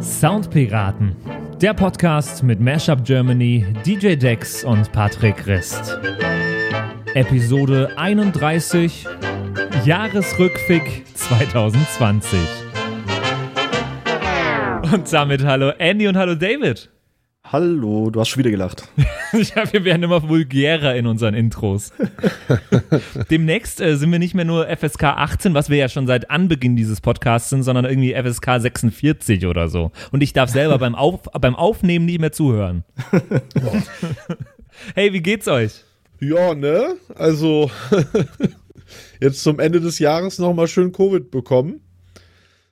Soundpiraten, der Podcast mit Mashup Germany, DJ Dex und Patrick Rist. Episode 31, Jahresrückfick 2020. Und damit hallo Andy und hallo David. Hallo, du hast schon wieder gelacht. ja, wir werden immer vulgärer in unseren Intros. Demnächst äh, sind wir nicht mehr nur FSK 18, was wir ja schon seit Anbeginn dieses Podcasts sind, sondern irgendwie FSK 46 oder so. Und ich darf selber beim, Auf beim Aufnehmen nicht mehr zuhören. hey, wie geht's euch? Ja, ne? Also jetzt zum Ende des Jahres nochmal schön Covid bekommen.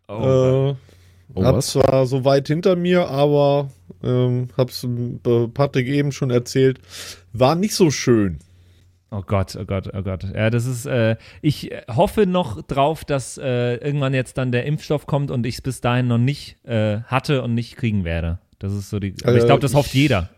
Oh, äh, hab zwar so weit hinter mir, aber ähm, hab's äh, Patrick eben schon erzählt, war nicht so schön. Oh Gott, oh Gott, oh Gott. Ja, das ist, äh, ich hoffe noch drauf, dass äh, irgendwann jetzt dann der Impfstoff kommt und ich es bis dahin noch nicht äh, hatte und nicht kriegen werde. Das ist so die, aber ich Äh, glaube, das ich- hofft jeder.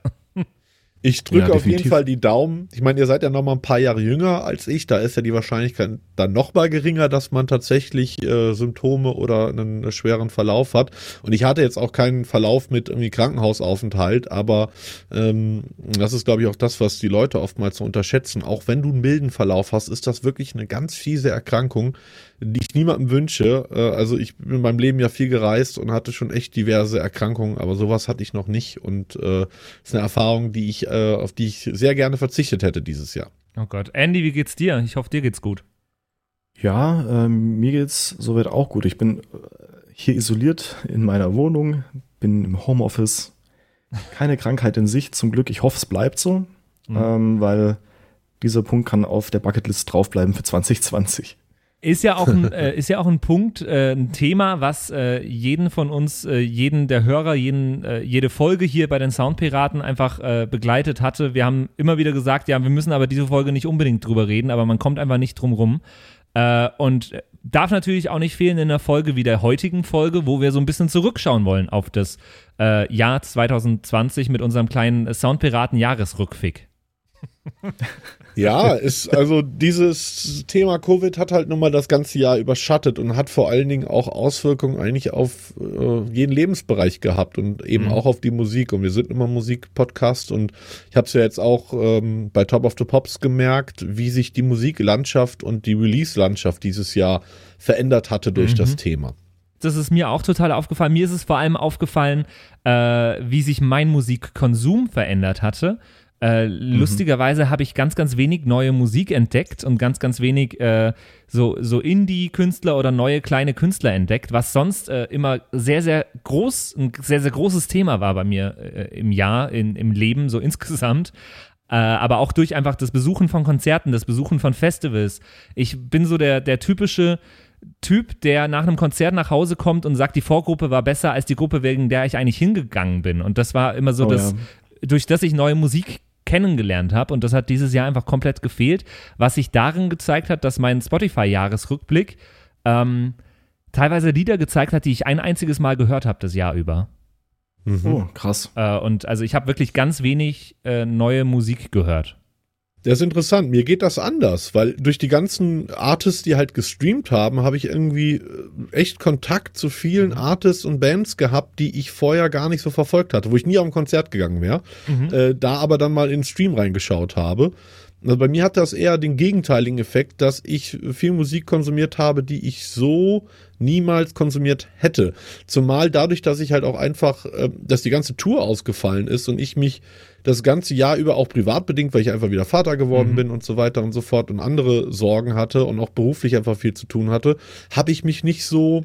Ich drücke Ja, auf jeden. Fall die Daumen. Ich meine, ihr seid ja noch mal ein paar Jahre jünger als ich. Da ist ja die Wahrscheinlichkeit dann noch mal geringer, dass man tatsächlich äh, Symptome oder einen schweren Verlauf hat. Und ich hatte jetzt auch keinen Verlauf mit irgendwie Krankenhausaufenthalt, aber ähm, das ist, glaube ich, auch das, was die Leute oftmals so unterschätzen. Auch wenn du einen milden Verlauf hast, ist das wirklich eine ganz fiese Erkrankung, die ich niemandem wünsche. Äh, also ich bin in meinem Leben ja viel gereist und hatte schon echt diverse Erkrankungen, aber sowas hatte ich noch nicht und äh, ist eine Erfahrung, die ich, äh, auf die ich sehr gerne verzichtet hätte dieses Jahr. Oh Gott. Andy, wie geht's dir? Ich hoffe, dir geht's gut. Ja, ähm, mir geht's soweit auch gut. Ich bin äh, hier isoliert in meiner Wohnung, bin im Homeoffice. Keine Krankheit in sich, zum Glück. Ich hoffe, es bleibt so, Mhm. ähm, weil dieser Punkt kann auf der Bucketlist draufbleiben für 2020. Ist ja auch ein, äh, ist ja auch ein Punkt, äh, ein Thema, was äh, jeden von uns, äh, jeden der Hörer, jeden, äh, jede Folge hier bei den Soundpiraten einfach äh, begleitet hatte. Wir haben immer wieder gesagt, ja, wir müssen aber diese Folge nicht unbedingt drüber reden, aber man kommt einfach nicht drum rum. Und darf natürlich auch nicht fehlen in einer Folge wie der heutigen Folge, wo wir so ein bisschen zurückschauen wollen auf das Jahr 2020 mit unserem kleinen Soundpiraten-Jahresrückfick. Ja, ist also dieses Thema Covid hat halt nun mal das ganze Jahr überschattet und hat vor allen Dingen auch Auswirkungen eigentlich auf äh, jeden Lebensbereich gehabt und eben Mhm. auch auf die Musik. Und wir sind immer Musikpodcast und ich habe es ja jetzt auch ähm, bei Top of the Pops gemerkt, wie sich die Musiklandschaft und die Release-Landschaft dieses Jahr verändert hatte durch Mhm. das Thema. das ist mir auch total aufgefallen. Mir ist es vor allem aufgefallen, äh, wie sich mein Musikkonsum verändert hatte. Äh, lustigerweise habe ich ganz, ganz wenig neue Musik entdeckt und ganz, ganz wenig äh, so, so Indie-Künstler oder neue kleine Künstler entdeckt, was sonst äh, immer sehr, sehr groß, ein sehr, sehr großes Thema war bei mir äh, im Jahr, in, im Leben, so insgesamt. Äh, aber auch durch einfach das Besuchen von Konzerten, das Besuchen von Festivals. Ich bin so der, der typische Typ, der nach einem Konzert nach Hause kommt und sagt, die Vorgruppe war besser als die Gruppe, wegen der ich eigentlich hingegangen bin. Und das war immer so Oh das, ja. durch das ich neue Musik kennengelernt habe und das hat dieses Jahr einfach komplett gefehlt, was sich darin gezeigt hat, dass mein Spotify-Jahresrückblick ähm, teilweise Lieder gezeigt hat, die ich ein einziges Mal gehört habe das Jahr über. Mhm. Oh, krass. Äh, und also ich habe wirklich ganz wenig äh, neue Musik gehört. Das ist interessant. Mir geht das anders, weil durch die ganzen Artists, die halt gestreamt haben, habe ich irgendwie äh, echt Kontakt zu vielen Artists und Bands gehabt, die ich vorher gar nicht so verfolgt hatte, wo ich nie auf ein Konzert gegangen wäre, äh, da aber dann mal in den Stream reingeschaut habe. Also bei mir hat das eher den gegenteiligen Effekt, dass ich viel Musik konsumiert habe, die ich so niemals konsumiert hätte. Zumal dadurch, dass ich halt auch einfach, äh, dass die ganze Tour ausgefallen ist und ich mich das ganze Jahr über auch privat bedingt, weil ich einfach wieder Vater geworden bin und so weiter und so fort und andere Sorgen hatte und auch beruflich einfach viel zu tun hatte, habe ich mich nicht so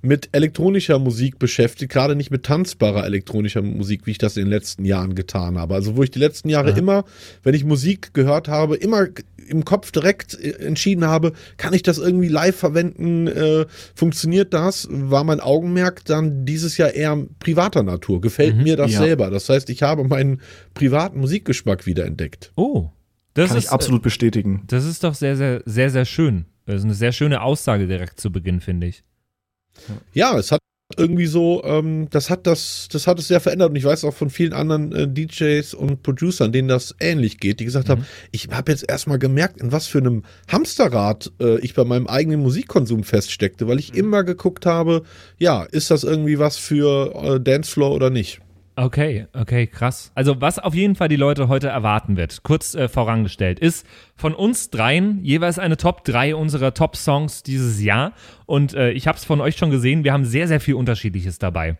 mit elektronischer Musik beschäftigt, gerade nicht mit tanzbarer elektronischer Musik, wie ich das in den letzten Jahren getan habe. Also wo ich die letzten Jahre immer, wenn ich Musik gehört habe, immer im Kopf direkt äh, entschieden habe, kann ich das irgendwie live verwenden, äh, funktioniert das, war mein Augenmerk dann dieses Jahr eher privater Natur. Gefällt mir das ja. selber. Das heißt, ich habe meinen privaten Musikgeschmack wiederentdeckt. Oh, das Kann ist ich absolut bestätigen. Das ist doch sehr, sehr, sehr, sehr schön. Das ist eine sehr schöne Aussage direkt zu Beginn, finde ich. Ja, es hat irgendwie so, ähm, das hat das, das hat es sehr verändert. Und ich weiß auch von vielen anderen äh, DJs und Producern, denen das ähnlich geht, die gesagt haben, ich habe jetzt erstmal gemerkt, in was für einem Hamsterrad äh, ich bei meinem eigenen Musikkonsum feststeckte, weil ich immer geguckt habe, ja, ist das irgendwie was für äh, Dancefloor oder nicht? Okay, okay, krass. Also was auf jeden Fall die Leute heute erwarten wird, kurz äh, vorangestellt, ist von uns dreien jeweils eine Top 3 unserer Top-Songs dieses Jahr. Und äh, ich habe es von euch schon gesehen, wir haben sehr, sehr viel Unterschiedliches dabei.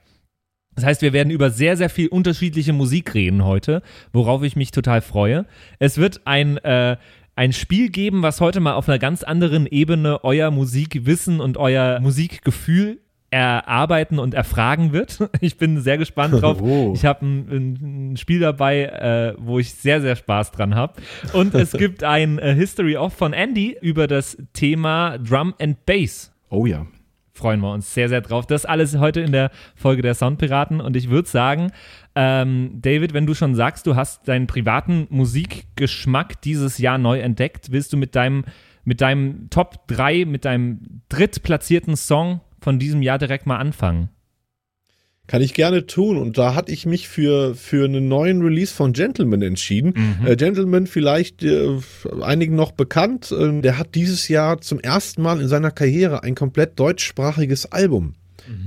Das heißt, wir werden über sehr, sehr viel unterschiedliche Musik reden heute, worauf ich mich total freue. Es wird ein, äh, ein Spiel geben, was heute mal auf einer ganz anderen Ebene euer Musikwissen und euer Musikgefühl erarbeiten und erfragen wird. Ich bin sehr gespannt drauf. Oh. Ich habe ein, ein Spiel dabei, äh, wo ich sehr, sehr Spaß dran habe. Und es gibt ein äh, History of von Andy über das Thema Drum and Bass. Oh ja. Freuen wir uns sehr, sehr drauf. Das alles heute in der Folge der Soundpiraten. Und ich würde sagen, ähm, David, wenn du schon sagst, du hast deinen privaten Musikgeschmack dieses Jahr neu entdeckt, willst du mit deinem, mit deinem Top 3, mit deinem drittplatzierten Song von diesem Jahr direkt mal anfangen? Kann ich gerne tun. Und da hatte ich mich für, für einen neuen Release von Gentleman entschieden. Äh, Gentleman vielleicht äh, einigen noch bekannt. Äh, der hat dieses Jahr zum ersten Mal in seiner Karriere ein komplett deutschsprachiges Album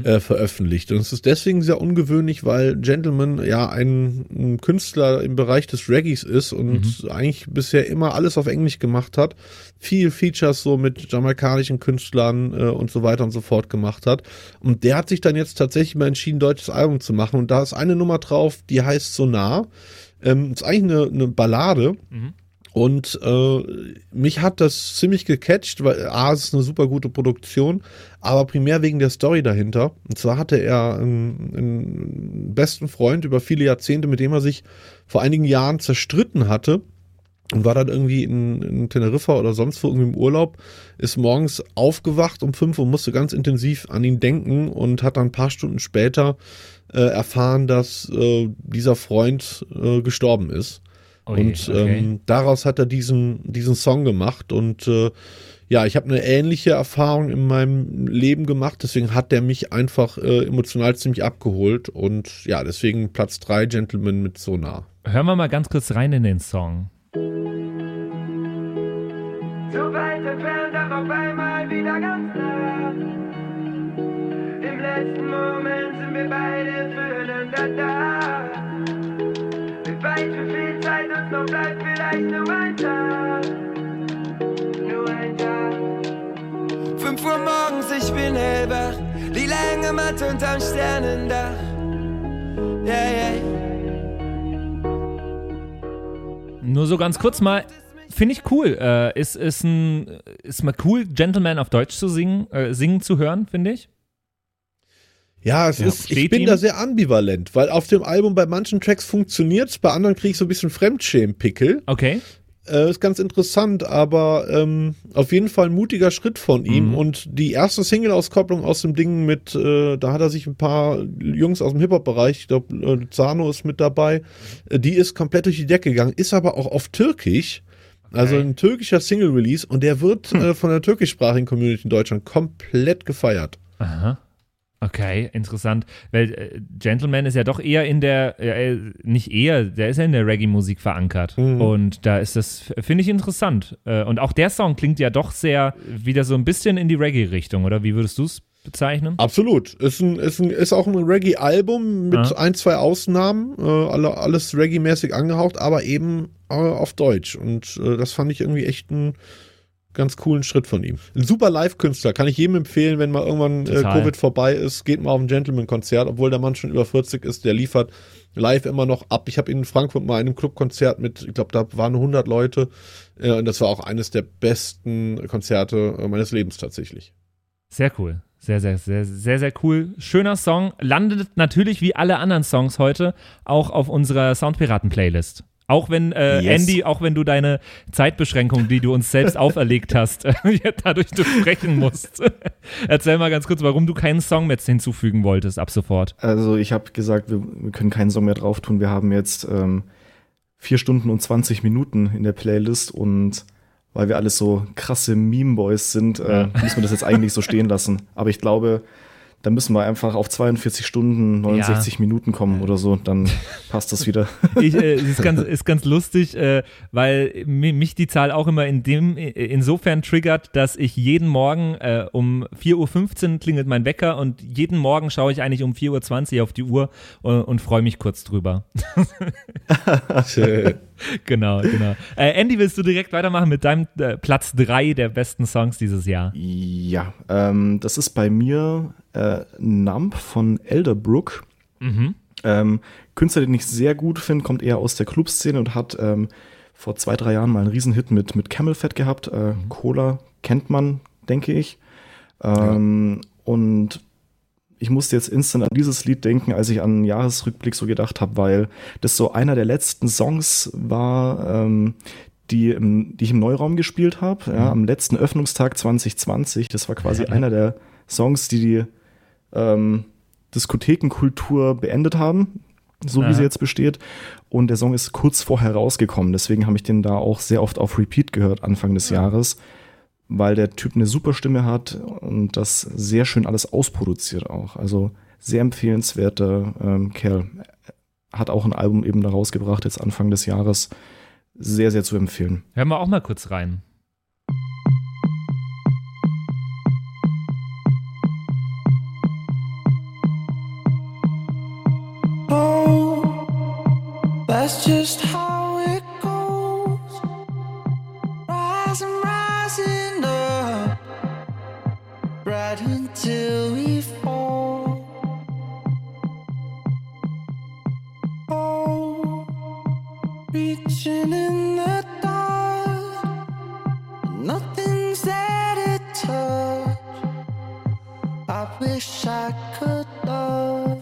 äh, veröffentlicht. Und es ist deswegen sehr ungewöhnlich, weil Gentleman ja ein, ein Künstler im Bereich des Reggaes ist und eigentlich bisher immer alles auf Englisch gemacht hat. Viel Features so mit jamaikanischen Künstlern äh, und so weiter und so fort gemacht hat. Und der hat sich dann jetzt tatsächlich mal entschieden, ein deutsches Album zu machen. Und da ist eine Nummer drauf, die heißt Sonar. Ähm, ist eigentlich eine, eine Ballade. Und äh, mich hat das ziemlich gecatcht, weil A, es ist eine super gute Produktion, aber primär wegen der Story dahinter. Und zwar hatte er einen, einen besten Freund über viele Jahrzehnte, mit dem er sich vor einigen Jahren zerstritten hatte und war dann irgendwie in, in Teneriffa oder sonst wo irgendwie im Urlaub, ist morgens aufgewacht um fünf und musste ganz intensiv an ihn denken und hat dann ein paar Stunden später äh, erfahren, dass äh, dieser Freund äh, gestorben ist. Okay, und. Ähm, daraus hat er diesen, diesen Song gemacht. Und äh, ja, ich habe eine ähnliche Erfahrung in meinem Leben gemacht. Deswegen hat der mich einfach äh, emotional ziemlich abgeholt. Und ja, deswegen Platz 3 Gentleman mit Sonar. Hören wir mal ganz kurz rein in den Song. So weit entfernt, aber auf einmal wieder ganz nah. Im letzten Moment sind wir beide füreinander da. Wie weit wir 5 Uhr morgens, ich bin hellwach. Die lange Matte unterm Sternendach. Yeah, yeah. Nur so ganz kurz mal. Finde ich cool. Äh, ist, ist, ein, ist mal cool, Gentleman auf Deutsch zu singen, äh, singen zu hören, finde ich. Ja, es Ja, ist, ich bin ihm. da sehr ambivalent, weil auf dem Album bei manchen Tracks funktioniert's, bei anderen kriege ich so ein bisschen Fremdschämen-Pickel. Okay. Äh, ist ganz interessant, aber ähm, auf jeden Fall ein mutiger Schritt von ihm. Mhm. Und die erste Single-Auskopplung aus dem Ding mit, äh, da hat er sich ein paar Jungs aus dem Hip-Hop-Bereich, ich glaube, äh, Zano ist mit dabei, äh, die ist komplett durch die Decke gegangen, ist aber auch auf Türkisch. Also ein türkischer Single-Release und der wird Hm. äh, von der türkischsprachigen Community in Deutschland komplett gefeiert. Aha. Okay, interessant. Weil äh, Gentleman ist ja doch eher in der, äh, nicht eher, der ist ja in der Reggae-Musik verankert. Mhm. Und da ist das, finde ich interessant. Äh, und auch der Song klingt ja doch sehr wieder so ein bisschen in die Reggae-Richtung, oder? Wie würdest du es bezeichnen? Absolut. Ist, ein, ist, ein, ist auch ein Reggae-Album mit Ja. ein, zwei Ausnahmen. Äh, alle, alles Reggae-mäßig angehaucht, aber eben äh, auf Deutsch. Und äh, das fand ich irgendwie echt einen ganz coolen Schritt von ihm. Ein super Live-Künstler. Kann ich jedem empfehlen, wenn mal irgendwann äh. Covid vorbei ist, geht mal auf ein Gentleman-Konzert, obwohl der Mann schon über 40 ist. Der liefert live immer noch ab. Ich habe ihn in Frankfurt mal in einem Clubkonzert mit, ich glaube, da waren 100 Leute. Äh, und das war auch eines der besten Konzerte äh, meines Lebens tatsächlich. Sehr cool. Sehr, sehr, sehr, sehr, sehr cool. Schöner Song. Landet natürlich wie alle anderen Songs heute auch auf unserer Soundpiraten-Playlist. Auch wenn, äh, Yes. Andy, auch wenn du deine Zeitbeschränkung, die du uns selbst auferlegt hast, dadurch durchbrechen musst. Erzähl mal ganz kurz, warum du keinen Song mehr hinzufügen wolltest ab sofort. Also ich habe gesagt, wir, wir können keinen Song mehr drauf tun. Wir haben jetzt ähm, vier Stunden und 20 Minuten in der Playlist und weil wir alles so krasse Meme-Boys sind, äh, Ja. müssen wir das jetzt eigentlich so stehen lassen. Aber ich glaube, Da müssen wir einfach auf 42 Stunden, 69 Minuten kommen oder so, dann passt das wieder. Ich, äh, ist ganz, ist ganz lustig, äh, weil mi- mich die Zahl auch immer in dem, äh, insofern triggert, dass ich jeden Morgen äh, um 4.15 Uhr klingelt mein Wecker und jeden Morgen schaue ich eigentlich um 4.20 Uhr auf die Uhr und, und freue mich kurz drüber. Äh, genau, genau. Äh, Andy, willst du direkt weitermachen mit deinem äh, Platz 3 der besten Songs dieses Jahr? Ja, ähm, das ist bei mir äh, Numb von Elderbrook. Mhm. Ähm, Künstler, den ich sehr gut finde, kommt eher aus der Clubszene und hat ähm, vor zwei, drei Jahren mal einen Riesenhit mit, mit Camel Fat gehabt. Äh, Cola kennt man, denke ich. Ähm, Und ich musste jetzt instant an dieses Lied denken, als ich an einen Jahresrückblick so gedacht habe, weil das so einer der letzten Songs war, ähm, die, im, die ich im Neuraum gespielt habe, ja, am letzten Öffnungstag 2020. Das war quasi einer der Songs, die die ähm, Diskothekenkultur beendet haben, so Aha. wie sie jetzt besteht. Und der Song ist kurz vorher rausgekommen. Deswegen habe ich den da auch sehr oft auf Repeat gehört Anfang des Jahres, weil der Typ eine super Stimme hat und das sehr schön alles ausproduziert auch. Also sehr empfehlenswerter ähm, Kerl. Hat auch ein Album eben da rausgebracht, jetzt Anfang des Jahres. Sehr, sehr zu empfehlen. Hören wir auch mal kurz rein. Oh, that's just until we fall. Oh, reaching in the dark, nothing's there to touch. I wish I could love.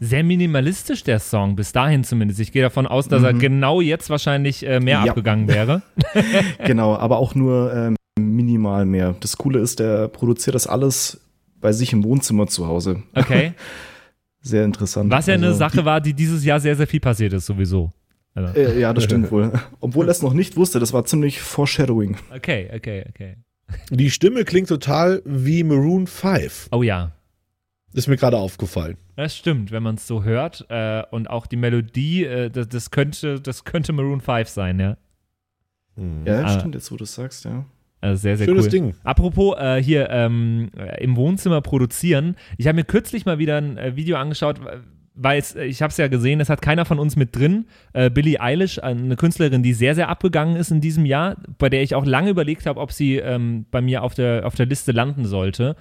Sehr minimalistisch der Song, bis dahin zumindest. Ich gehe davon aus, dass er genau jetzt wahrscheinlich äh, mehr Ja. abgegangen wäre. genau, aber auch nur ähm, minimal mehr. Das Coole ist, der produziert das alles bei sich im Wohnzimmer zu Hause. Okay. Sehr interessant. Was ja eine Also, Sache war, die dieses Jahr sehr, sehr viel passiert ist, sowieso. Also, Äh, ja, das stimmt wohl. Obwohl er es noch nicht wusste, das war ziemlich Foreshadowing. okay, okay, okay. Die Stimme klingt total wie Maroon 5. Oh ja. Ist mir gerade aufgefallen. Das stimmt, wenn man es so hört. Äh, und auch die Melodie, äh, das, das, könnte, das könnte Maroon 5 sein, ja. Ja, Ah. stimmt, jetzt wo du es sagst, ja. Also sehr, sehr Schönes cool. Ding. Apropos äh, hier ähm, äh, im Wohnzimmer produzieren. Ich habe mir kürzlich mal wieder ein äh, Video angeschaut, weil es, äh, ich habe es ja gesehen, es hat keiner von uns mit drin. Äh, Billie Eilish, eine Künstlerin, die sehr, sehr abgegangen ist in diesem Jahr, bei der ich auch lange überlegt habe, ob sie ähm, bei mir auf der, auf der Liste landen sollte.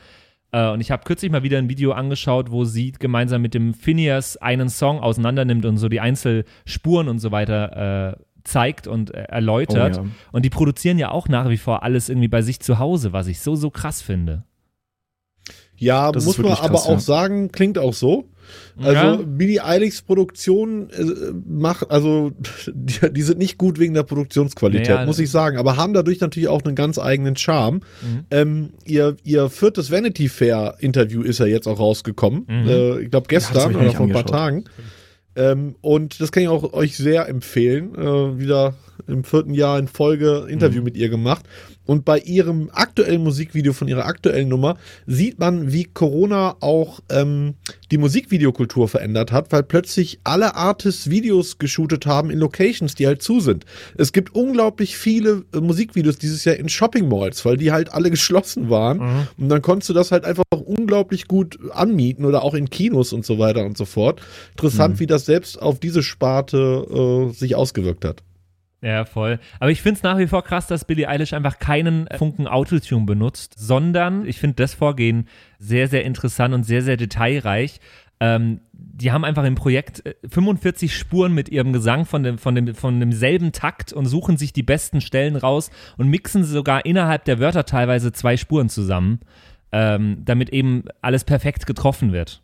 Und ich habe kürzlich mal wieder ein Video angeschaut, wo sie gemeinsam mit dem Phineas einen Song auseinandernimmt und so die Einzelspuren und so weiter zeigt und äh, erläutert. Oh ja. Und die produzieren ja auch nach wie vor alles irgendwie bei sich zu Hause, was ich so, so krass finde. Ja, Das muss man aber krass, auch ja. sagen, klingt auch so. Also Ja. Billie Eilishs Produktion äh, macht, also die, die sind nicht gut wegen der Produktionsqualität, Ja, muss ich sagen, aber haben dadurch natürlich auch einen ganz eigenen Charme. Mhm. Ähm, ihr, ihr viertes Vanity Fair Interview ist ja jetzt auch rausgekommen. Mhm. Äh, ich glaube Ja, gestern ich mir oder vor ein paar. Tagen. Ähm, und das kann ich auch euch sehr empfehlen. Äh, wieder im vierten Jahr in Folge Interview mit ihr gemacht. Und bei ihrem aktuellen Musikvideo von ihrer aktuellen Nummer sieht man, wie Corona auch ähm, die Musikvideokultur verändert hat, weil plötzlich alle Artists Videos geshootet haben in Locations, die halt zu sind. Es gibt unglaublich viele äh, Musikvideos dieses Jahr in Shopping Malls, weil die halt alle geschlossen waren. Und dann konntest du das halt einfach unglaublich gut anmieten oder auch in Kinos und so weiter und so fort. Interessant, wie das selbst auf diese Sparte äh, sich ausgewirkt hat. Ja, voll. Aber ich finde es nach wie vor krass, dass Billie Eilish einfach keinen äh, Funken Autotune benutzt, sondern ich finde das Vorgehen sehr, sehr interessant und sehr, sehr detailreich. Ähm, die haben einfach im Projekt äh, 45 Spuren mit ihrem Gesang von, dem, von, dem, von demselben Takt und suchen sich die besten Stellen raus und mixen sogar innerhalb der Wörter teilweise zwei Spuren zusammen, ähm, damit eben alles perfekt getroffen wird.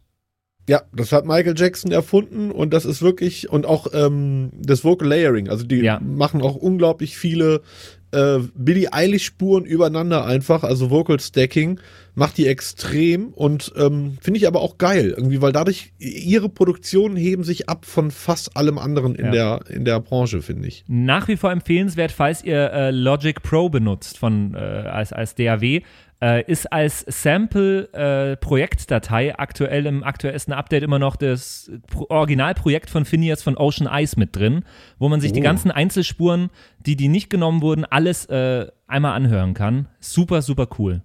Ja, das hat Michael Jackson erfunden und das ist wirklich, und auch ähm, das Vocal Layering, also die Ja. machen auch unglaublich viele äh, Billie Eilish-Spuren übereinander einfach, also Vocal Stacking, macht die extrem und ähm, finde ich aber auch geil, irgendwie, weil dadurch ihre Produktionen heben sich ab von fast allem anderen in, Ja. der, in der Branche, finde ich. Nach wie vor empfehlenswert, falls ihr äh, Logic Pro benutzt von, äh, als, als DAW. Äh, ist als Sample-Projektdatei aktuell im aktuellsten Update immer noch das Pro Originalprojekt von Phineas von Ocean Eyes mit drin, wo man sich die Oh. ganzen Einzelspuren, die, die nicht genommen wurden, alles äh, einmal anhören kann. Super, super cool.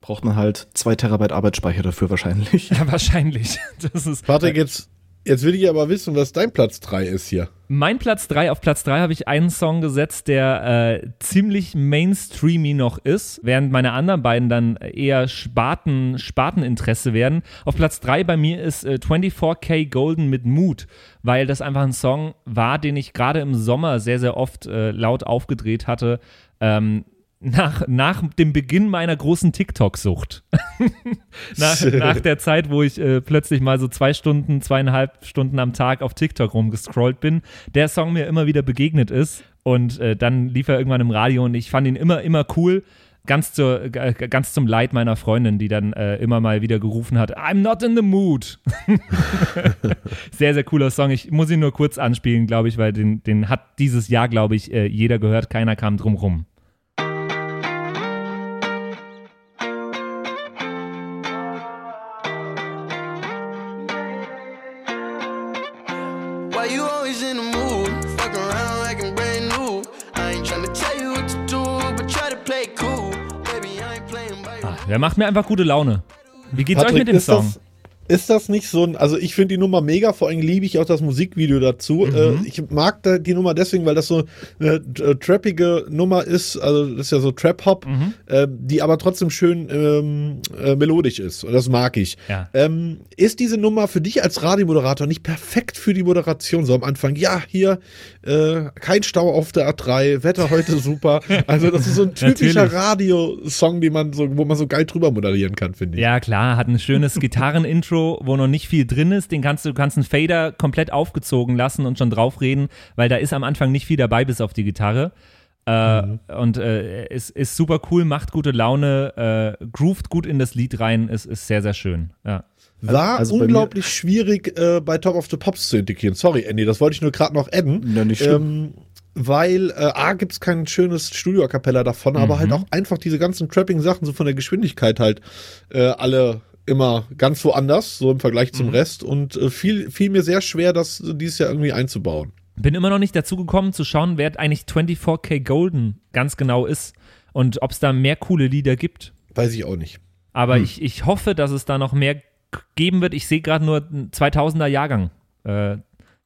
Braucht man halt zwei Terabyte Arbeitsspeicher dafür wahrscheinlich. Ja, wahrscheinlich. Das ist Patrick, jetzt, jetzt will ich aber wissen, was dein Platz 3 ist hier. Mein Platz 3, auf Platz 3 habe ich einen Song gesetzt, der äh, ziemlich mainstreamy noch ist, während meine anderen beiden dann eher Sparten, Sparteninteresse werden. Auf Platz 3 bei mir ist äh, 24K Golden mit Mood, weil das einfach ein Song war, den ich gerade im Sommer sehr, sehr oft äh, laut aufgedreht hatte. Ähm, nach, nach dem Beginn meiner großen TikTok-Sucht. nach, nach der Zeit, wo ich äh, plötzlich mal so zwei Stunden, zweieinhalb Stunden am Tag auf TikTok rumgescrollt bin, der Song mir immer wieder begegnet ist. Und äh, dann lief er irgendwann im Radio und ich fand ihn immer, immer cool. Ganz, zur, äh, ganz zum Leid meiner Freundin, die dann äh, immer mal wieder gerufen hat, I'm not in the mood. sehr, sehr cooler Song. Ich muss ihn nur kurz anspielen, glaube ich, weil den, den hat dieses Jahr, glaube ich, äh, jeder gehört. Keiner kam drum rum. Der macht mir einfach gute Laune. Wie geht's euch Patrick, mit dem Song? Das, ist das nicht so ein, also ich finde die Nummer mega, vor allem liebe ich auch das Musikvideo dazu. Mhm. Äh, ich mag da die Nummer deswegen, weil das so eine äh, trappige Nummer ist, also das ist ja so Trap-Hop, Mhm. äh, die aber trotzdem schön ähm, äh, melodisch ist. Und das mag ich. Ja. Ähm, ist diese Nummer für dich als Radiomoderator nicht perfekt für die Moderation? So am Anfang, ja, hier, äh, kein Stau auf der A3, Wetter heute super. Also das ist so ein typischer. Radiosong, den man so, wo man so geil drüber moderieren kann, finde ich. Ja, klar, hat ein schönes Gitarrenintro, wo noch nicht viel drin ist. Den kannst du, du kannst einen Fader komplett aufgezogen lassen und schon draufreden, weil da ist am Anfang nicht viel dabei, bis auf die Gitarre. Äh, Und äh, ist, ist super cool, macht gute Laune, äh, groovt gut in das Lied rein, ist, ist sehr, sehr schön. Ja. War Also bei unglaublich schwierig äh, bei Top of the Pops zu integrieren. Sorry, Andy, das wollte ich nur gerade noch adden. Ja, nicht schlimm. Ähm, weil äh, A gibt es kein schönes Studio-Kapella davon, aber halt auch einfach diese ganzen Trapping-Sachen so von der Geschwindigkeit halt äh, alle immer ganz woanders, so im Vergleich zum Rest. Und äh, fiel, fiel mir sehr schwer, das dieses Jahr irgendwie einzubauen. Bin immer noch nicht dazu gekommen zu schauen, wer eigentlich 24K Golden ganz genau ist und ob es da mehr coole Lieder gibt. Weiß ich auch nicht. Aber ich, ich hoffe, dass es da noch mehr geben wird. Ich sehe gerade nur einen 2000er Jahrgang. Äh,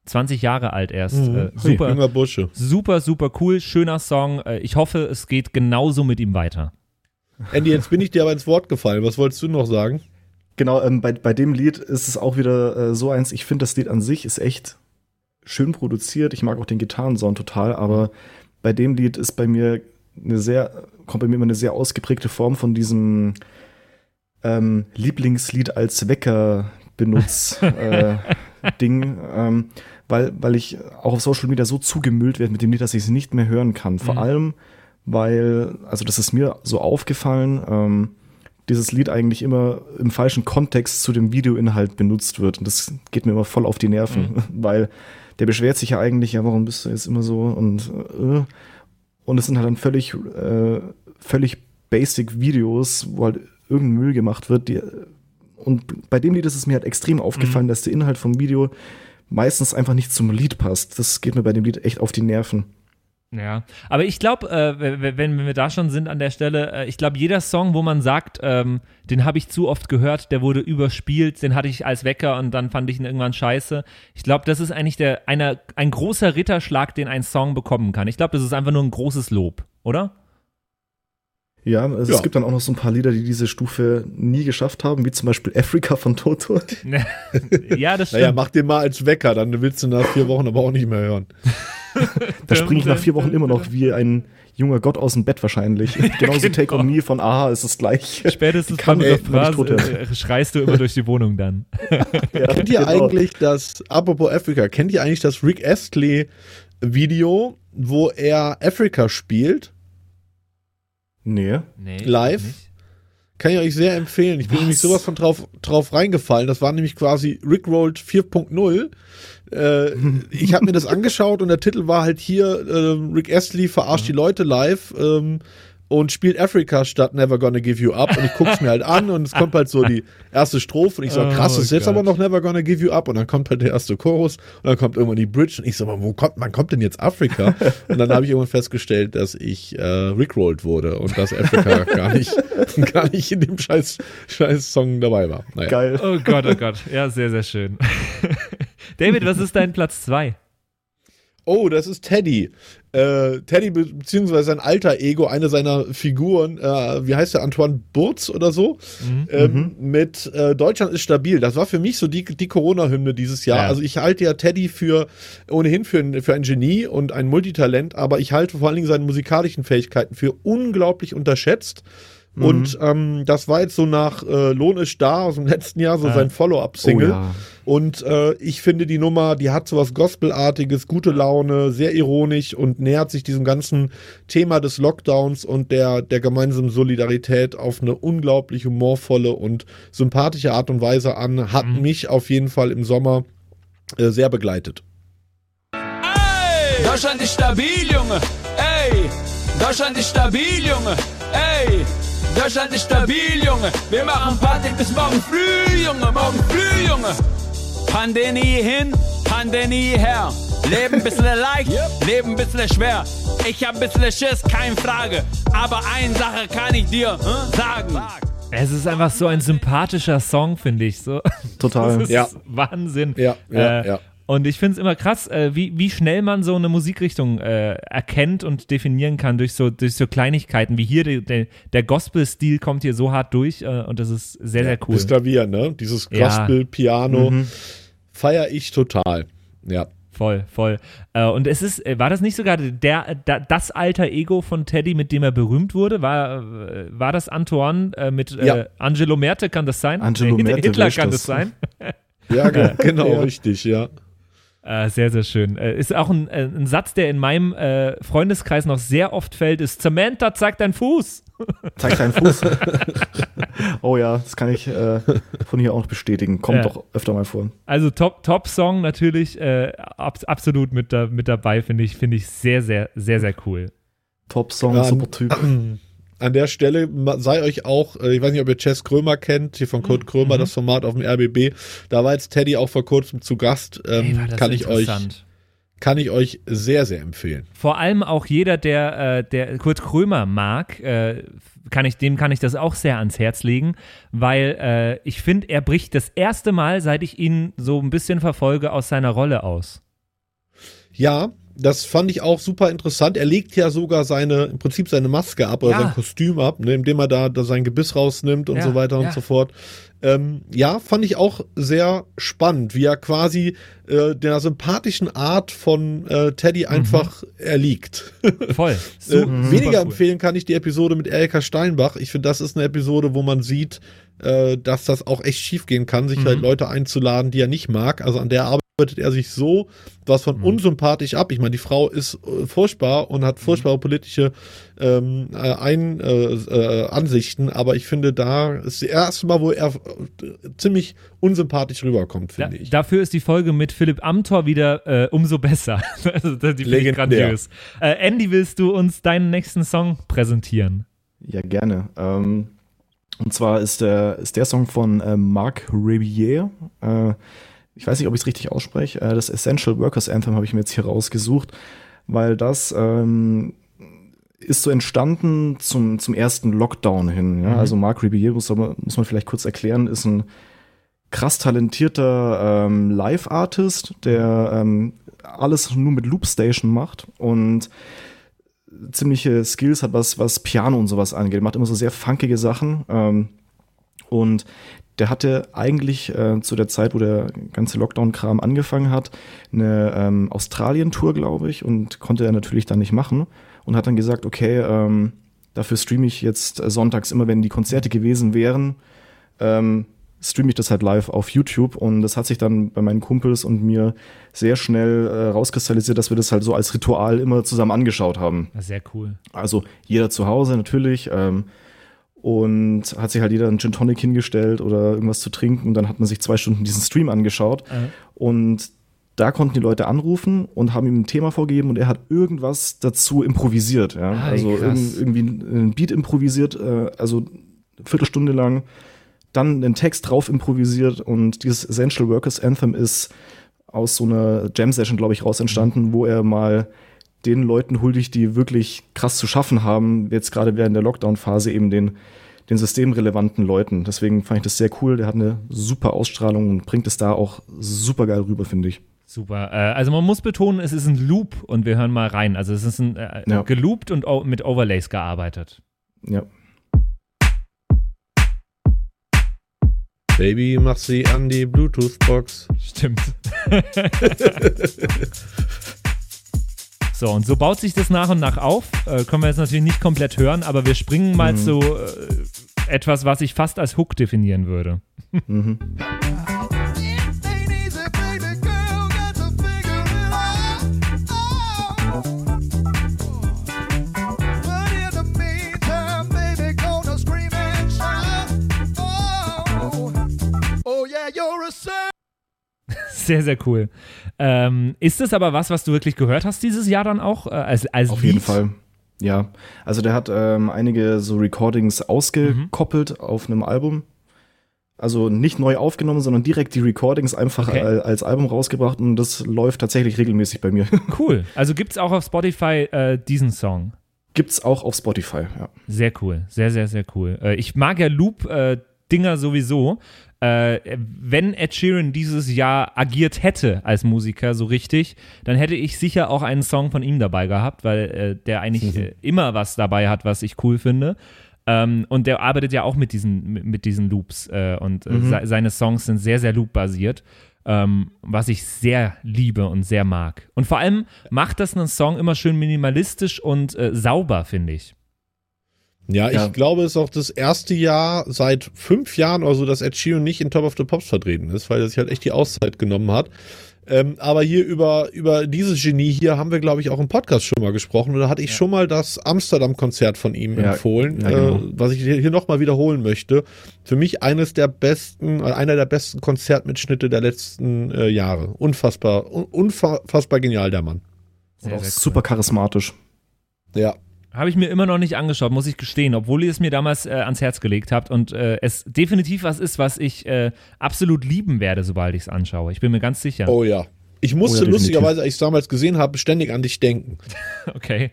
20 Jahre alt erst. Äh, super, Junger Bursche. super, super cool. Schöner Song. Äh, ich hoffe, es geht genauso mit ihm weiter. Andy, jetzt bin ich dir aber ins Wort gefallen. Was wolltest du noch sagen? Genau, ähm, bei, bei dem Lied ist es auch wieder äh, so eins, ich finde, das Lied an sich ist echt schön produziert. Ich mag auch den Gitarrensound total, aber bei dem Lied ist bei mir eine sehr, kommt bei mir immer eine sehr ausgeprägte Form von diesem ähm, Lieblingslied als Wecker benutz äh, Ding, ähm, weil, weil ich auch auf Social Media so zugemüllt werde mit dem Lied, dass ich es nicht mehr hören kann. Vor Mhm. allem, weil, also das ist mir so aufgefallen, ähm, dieses Lied eigentlich immer im falschen Kontext zu dem Videoinhalt benutzt wird. Und das geht mir immer voll auf die Nerven, weil der beschwert sich ja eigentlich, ja, warum bist du jetzt immer so und äh, und es sind halt dann völlig, äh, völlig basic Videos, wo halt irgendein Müll gemacht wird. Die, und bei dem Lied ist es mir halt extrem aufgefallen, dass der Inhalt vom Video meistens einfach nicht zum Lied passt. Das geht mir bei dem Lied echt auf die Nerven. Ja, aber ich glaube, äh, wenn wir da schon sind an der Stelle, äh, ich glaube, jeder Song, wo man sagt, ähm, den habe ich zu oft gehört, der wurde überspielt, den hatte ich als Wecker und dann fand ich ihn irgendwann scheiße. Ich glaube, das ist eigentlich der, einer, ein großer Ritterschlag, den ein Song bekommen kann. Ich glaube, das ist einfach nur ein großes Lob, oder? Ja, also Ja. es gibt dann auch noch so ein paar Lieder, die diese Stufe nie geschafft haben, wie zum Beispiel Africa von Toto. ja, das Naja, stimmt. mach den mal als Wecker, dann willst du nach vier Wochen aber auch nicht mehr hören. Da springe ich nach vier Wochen immer noch wie ein junger Gott aus dem Bett wahrscheinlich. Genauso Take on Me von Aha ist es gleich. Spätestens kann bei Phrase äh, schreist du immer durch die Wohnung dann. Ja, Kennt ihr genau. eigentlich das, apropos Afrika, kennt ihr eigentlich das Rick Astley Video, wo er Afrika spielt? Nee. Nee, Live? Kann ich euch sehr empfehlen. Ich bin Was? nämlich sowas von drauf, drauf reingefallen. Das war nämlich quasi Rickrolled 4.0. Äh, ich habe mir das angeschaut und der Titel war halt hier, äh, Rick Astley verarscht die Leute live. Ähm, und spielt Africa statt Never Gonna Give You Up und ich guck's mir halt an und es kommt halt so die erste Strophe und ich so, Oh krass, ist jetzt Gott. aber noch Never Gonna Give You Up und dann kommt halt der erste Chorus und dann kommt irgendwann die Bridge und ich so, wo kommt, wann kommt denn jetzt Africa? Und dann habe ich irgendwann festgestellt, dass ich äh, rickrollt wurde und dass Africa gar nicht, gar nicht in dem scheiß, scheiß Song dabei war. Naja. Geil. Oh Gott, oh Gott. Ja, sehr, sehr schön. David, was ist dein Platz 2? Oh, das ist Teddy. Äh, Teddy be beziehungsweise sein alter Ego, eine seiner Figuren, äh, wie heißt der, Antoine Burz oder so, ähm, mit äh, Deutschland ist stabil. Das war für mich so die, die Corona-Hymne dieses Jahr. Ja. Also ich halte ja Teddy für ohnehin für ein, für ein Genie und ein Multitalent, aber ich halte vor allen Dingen seine musikalischen Fähigkeiten für unglaublich unterschätzt. Und ähm, das war jetzt so nach äh, Lohn ist da aus dem letzten Jahr so Ja. sein Follow-up-Single. Oh ja. Und äh, ich finde die Nummer, die hat so was Gospelartiges, gute Laune, sehr ironisch und nähert sich diesem ganzen Thema des Lockdowns und der, der gemeinsamen Solidarität auf eine unglaublich humorvolle und sympathische Art und Weise an. Hat mich auf jeden Fall im Sommer äh, sehr begleitet. Ey! Deutschland ist stabil, Junge. Ey! Deutschland ist stabil, Junge. Ey! Deutschland ist stabil, Junge. Wir machen Party bis morgen früh, Junge. Morgen früh, Junge. Pandemie hin, Pandemie her. Leben bisschen leicht, Leben bisschen schwer. Ich hab bisschen Schiss, keine Frage. Aber eine Sache kann ich dir hm, sagen. Es ist einfach so ein sympathischer Song, finde ich. So. Total. Das ist Ja. Wahnsinn. Ja, ja, äh, ja. Und ich finde es immer krass, äh, wie, wie schnell man so eine Musikrichtung äh, erkennt und definieren kann durch so, durch so Kleinigkeiten wie hier. Der, der, der Gospel-Stil kommt hier so hart durch äh, und das ist sehr, sehr cool. Das Klavier, ne? Dieses Ja. Gospel, Piano, feier ich total. Ja. Voll, voll. Äh, und es ist, äh, war das nicht sogar der, der, das alter Ego von Teddy, mit dem er berühmt wurde? War, äh, war das Antoine äh, mit äh, Ja. Angelo Merte, kann das sein? Angelo Merte, Hitler kann das? das sein? Ja, ge- genau, Ja. richtig, ja. Äh, sehr, sehr schön. Äh, ist auch ein, äh, ein Satz, der in meinem äh, Freundeskreis noch sehr oft fällt, ist Samantha, zeig deinen Fuß. Zeig deinen Fuß. oh ja, das kann ich äh, von hier auch noch bestätigen. Kommt Ja. doch öfter mal vor. Also Top, Top Song natürlich äh, ab, absolut mit, da, mit dabei, finde ich, finde ich sehr, sehr, sehr, sehr cool. Top-Song, Ja, super Typ. An der Stelle sei euch auch, äh, ich weiß nicht, ob ihr Chess Krömer kennt, hier von Mhm. Kurt Krömer, das Format auf dem RBB. Da war jetzt Teddy auch vor kurzem zu Gast. Ähm, Ey, kann ich euch, kann ich euch sehr, sehr empfehlen. Vor allem auch jeder, der, äh, der Kurt Krömer mag, äh, kann ich, dem kann ich das auch sehr ans Herz legen, weil äh, ich finde, er bricht das erste Mal, seit ich ihn so ein bisschen verfolge, aus seiner Rolle aus. Ja, das fand ich auch super interessant. Er legt ja sogar seine, im Prinzip seine Maske ab oder Ja. sein Kostüm ab, ne, indem er da, da sein Gebiss rausnimmt und Ja, so weiter ja. und so fort. Ähm, ja, fand ich auch sehr spannend, wie er quasi äh, der sympathischen Art von äh, Teddy einfach erliegt. Voll. Su Äh, weniger cool. empfehlen kann ich die Episode mit Erika Steinbach. Ich finde, das ist eine Episode, wo man sieht, äh, dass das auch echt schief gehen kann, sich Mhm. halt Leute einzuladen, die er nicht mag. Also an der arbeitet er sich so was von Mhm. unsympathisch ab. Ich meine, die Frau ist äh, furchtbar und Mhm. hat furchtbare politische ähm, äh, Ein, äh, äh, Ansichten, aber ich finde, da ist das erste Mal, wo er ziemlich unsympathisch rüberkommt, Da, finde ich. dafür ist die Folge mit Philipp Amthor wieder äh, umso besser. also, die finde ich Legendär. grandios. Äh, Andy, willst du uns deinen nächsten Song präsentieren? Ja, gerne. Ähm, und zwar ist der, ist der Song von äh, Marc Riviere. Ich weiß nicht, ob ich es richtig ausspreche. Äh, das Essential Workers Anthem habe ich mir jetzt hier rausgesucht, weil das ähm, ist so entstanden zum, zum ersten Lockdown hin. Ja? Also Marc Riviere, muss, man- muss man vielleicht kurz erklären, ist ein krass talentierter ähm, Live-Artist, der ähm, alles nur mit Loopstation macht und ziemliche Skills hat, was, was Piano und sowas angeht. Macht immer so sehr funkige Sachen. Ähm, und der hatte eigentlich äh, zu der Zeit, wo der ganze Lockdown-Kram angefangen hat, eine ähm, Australien-Tour, glaube ich, und konnte er natürlich dann nicht machen. Und hat dann gesagt, okay, ähm, dafür streame ich jetzt sonntags immer, wenn die Konzerte gewesen wären, ähm, streame ich das halt live auf YouTube. Und das hat sich dann bei meinen Kumpels und mir sehr schnell äh, rauskristallisiert, dass wir das halt so als Ritual immer zusammen angeschaut haben. Ja, Sehr cool. Also jeder zu Hause natürlich. Ähm, und hat sich halt jeder einen Gin Tonic hingestellt oder irgendwas zu trinken. Und dann hat man sich zwei Stunden diesen Stream angeschaut. Äh. Und da konnten die Leute anrufen und haben ihm ein Thema vorgegeben und er hat irgendwas dazu improvisiert. Ja? Ah, also irg irgendwie einen Beat improvisiert, äh, also eine Viertelstunde lang, dann einen Text drauf improvisiert und dieses Essential Workers Anthem ist aus so einer Jam-Session, glaube ich, raus entstanden, wo er mal den Leuten huldigt, die wirklich krass zu schaffen haben, jetzt gerade während der Lockdown-Phase eben den, den systemrelevanten Leuten. Deswegen fand ich das sehr cool. Der hat eine super Ausstrahlung und bringt es da auch super geil rüber, finde ich. Super. Äh, also man muss betonen, es ist ein Loop und wir hören mal rein. Also es ist ein äh, Ja. geloopt und mit Overlays gearbeitet. Ja. Baby, mach sie an die Bluetooth-Box. Stimmt. so, und so baut sich das nach und nach auf. Äh, können wir jetzt natürlich nicht komplett hören, aber wir springen mal zu äh, etwas, was ich fast als Hook definieren würde. Mhm. Sehr, sehr cool. Ähm, ist das aber was, was du wirklich gehört hast dieses Jahr dann auch? Äh, als, als Auf Lied? jeden Fall. Ja, also der hat ähm, einige so Recordings ausgekoppelt auf einem Album. Also nicht neu aufgenommen, sondern direkt die Recordings einfach Okay. al- als Album rausgebracht und das läuft tatsächlich regelmäßig bei mir. Cool. Also gibt es auch auf Spotify äh, diesen Song. Gibt's auch auf Spotify, ja. Sehr cool. Sehr, sehr, sehr cool. Äh, ich mag ja Loop-Dinger sowieso. Äh, wenn Ed Sheeran dieses Jahr agiert hätte als Musiker so richtig, dann hätte ich sicher auch einen Song von ihm dabei gehabt, weil äh, der eigentlich äh, immer was dabei hat, was ich cool finde. Ähm, und der arbeitet ja auch mit diesen, mit, diesen Loops äh, und äh, se seine Songs sind sehr, sehr loop-basiert, ähm, was ich sehr liebe und sehr mag. Und vor allem macht das einen Song immer schön minimalistisch und äh, sauber, finde ich. Ja, Ja. ich glaube, es ist auch das erste Jahr seit fünf Jahren oder so, dass Ed Sheeran nicht in Top of the Pops vertreten ist, weil er sich halt echt die Auszeit genommen hat. Ähm, aber hier über, über dieses Genie hier haben wir, glaube ich, auch im Podcast schon mal gesprochen. Und da hatte ich schon mal das Amsterdam-Konzert von ihm Ja, empfohlen, ja, genau. äh, was ich hier, hier nochmal wiederholen möchte. Für mich eines der besten, äh, einer der besten Konzertmitschnitte der letzten äh, Jahre. Unfassbar, un, unfassbar genial, der Mann. Sehr, sehr cool. super charismatisch. Ja. Habe ich mir immer noch nicht angeschaut, muss ich gestehen, obwohl ihr es mir damals äh, ans Herz gelegt habt und äh, es definitiv was ist, was ich äh, absolut lieben werde, sobald ich es anschaue. Ich bin mir ganz sicher. Oh ja. Ich musste Oh ja, lustigerweise, als ich es damals gesehen habe, ständig an dich denken. Okay.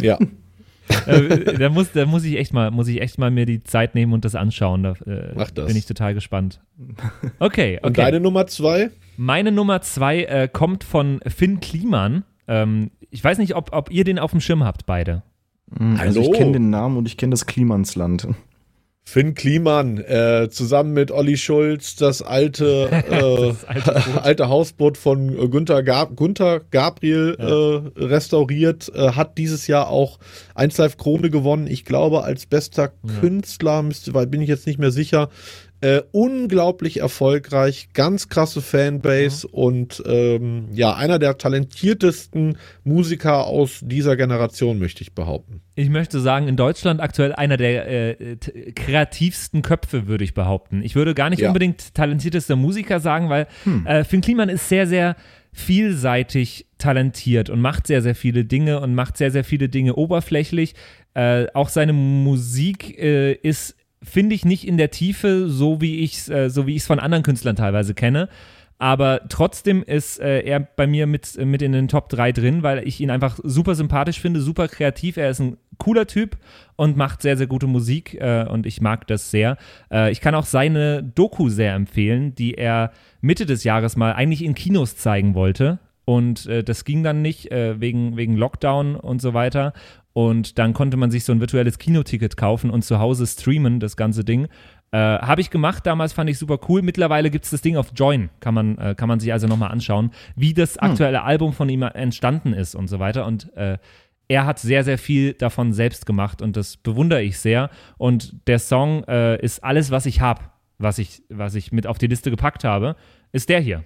Ja. äh, da, muss, da muss ich echt mal, muss ich echt mal mir die Zeit nehmen und das anschauen. Da äh, Mach das. bin ich total gespannt. Okay, Und okay. deine Nummer zwei? Meine Nummer zwei äh, kommt von Finn Kliman. Ähm, ich weiß nicht, ob, ob ihr den auf dem Schirm habt, beide. Also Hallo? ich kenne den Namen und ich kenne das Klimansland. Finn Kliman, äh, zusammen mit Olli Schulz, das alte, äh, alte alte, Hausboot von äh, Günther, Gab Günther Gabriel äh, restauriert, äh, hat dieses Jahr auch 1 Live Krone gewonnen. Ich glaube, als bester Künstler, müsste, weil bin ich jetzt nicht mehr sicher. Äh, unglaublich erfolgreich, ganz krasse Fanbase und ähm, ja, einer der talentiertesten Musiker aus dieser Generation, möchte ich behaupten. Ich möchte sagen, in Deutschland aktuell einer der äh, kreativsten Köpfe, würde ich behaupten. Ich würde gar nicht Ja. unbedingt talentiertester Musiker sagen, weil äh, Finn Kliman ist sehr, sehr vielseitig talentiert und macht sehr, sehr viele Dinge und macht sehr, sehr viele Dinge oberflächlich. Äh, auch seine Musik äh, ist, finde ich, nicht in der Tiefe, so wie ich es äh, so von anderen Künstlern teilweise kenne. Aber trotzdem ist äh, er bei mir mit, mit in den Top 3 drin, weil ich ihn einfach super sympathisch finde, super kreativ. Er ist ein cooler Typ und macht sehr, sehr gute Musik äh, und ich mag das sehr. Äh, ich kann auch seine Doku sehr empfehlen, die er Mitte des Jahres mal eigentlich in Kinos zeigen wollte. Und äh, das ging dann nicht, äh, wegen, wegen Lockdown und so weiter. Und dann konnte man sich so ein virtuelles Kinoticket kaufen und zu Hause streamen, das ganze Ding. Äh, Habe ich gemacht, damals fand ich super cool. Mittlerweile gibt es das Ding auf Join, kann man, äh, kann man sich also nochmal anschauen, wie das aktuelle Album von ihm entstanden ist und so weiter. Und äh, er hat sehr, sehr viel davon selbst gemacht und das bewundere ich sehr. Und der Song äh, ist alles, was ich habe, was ich, was ich mit auf die Liste gepackt habe, ist der hier.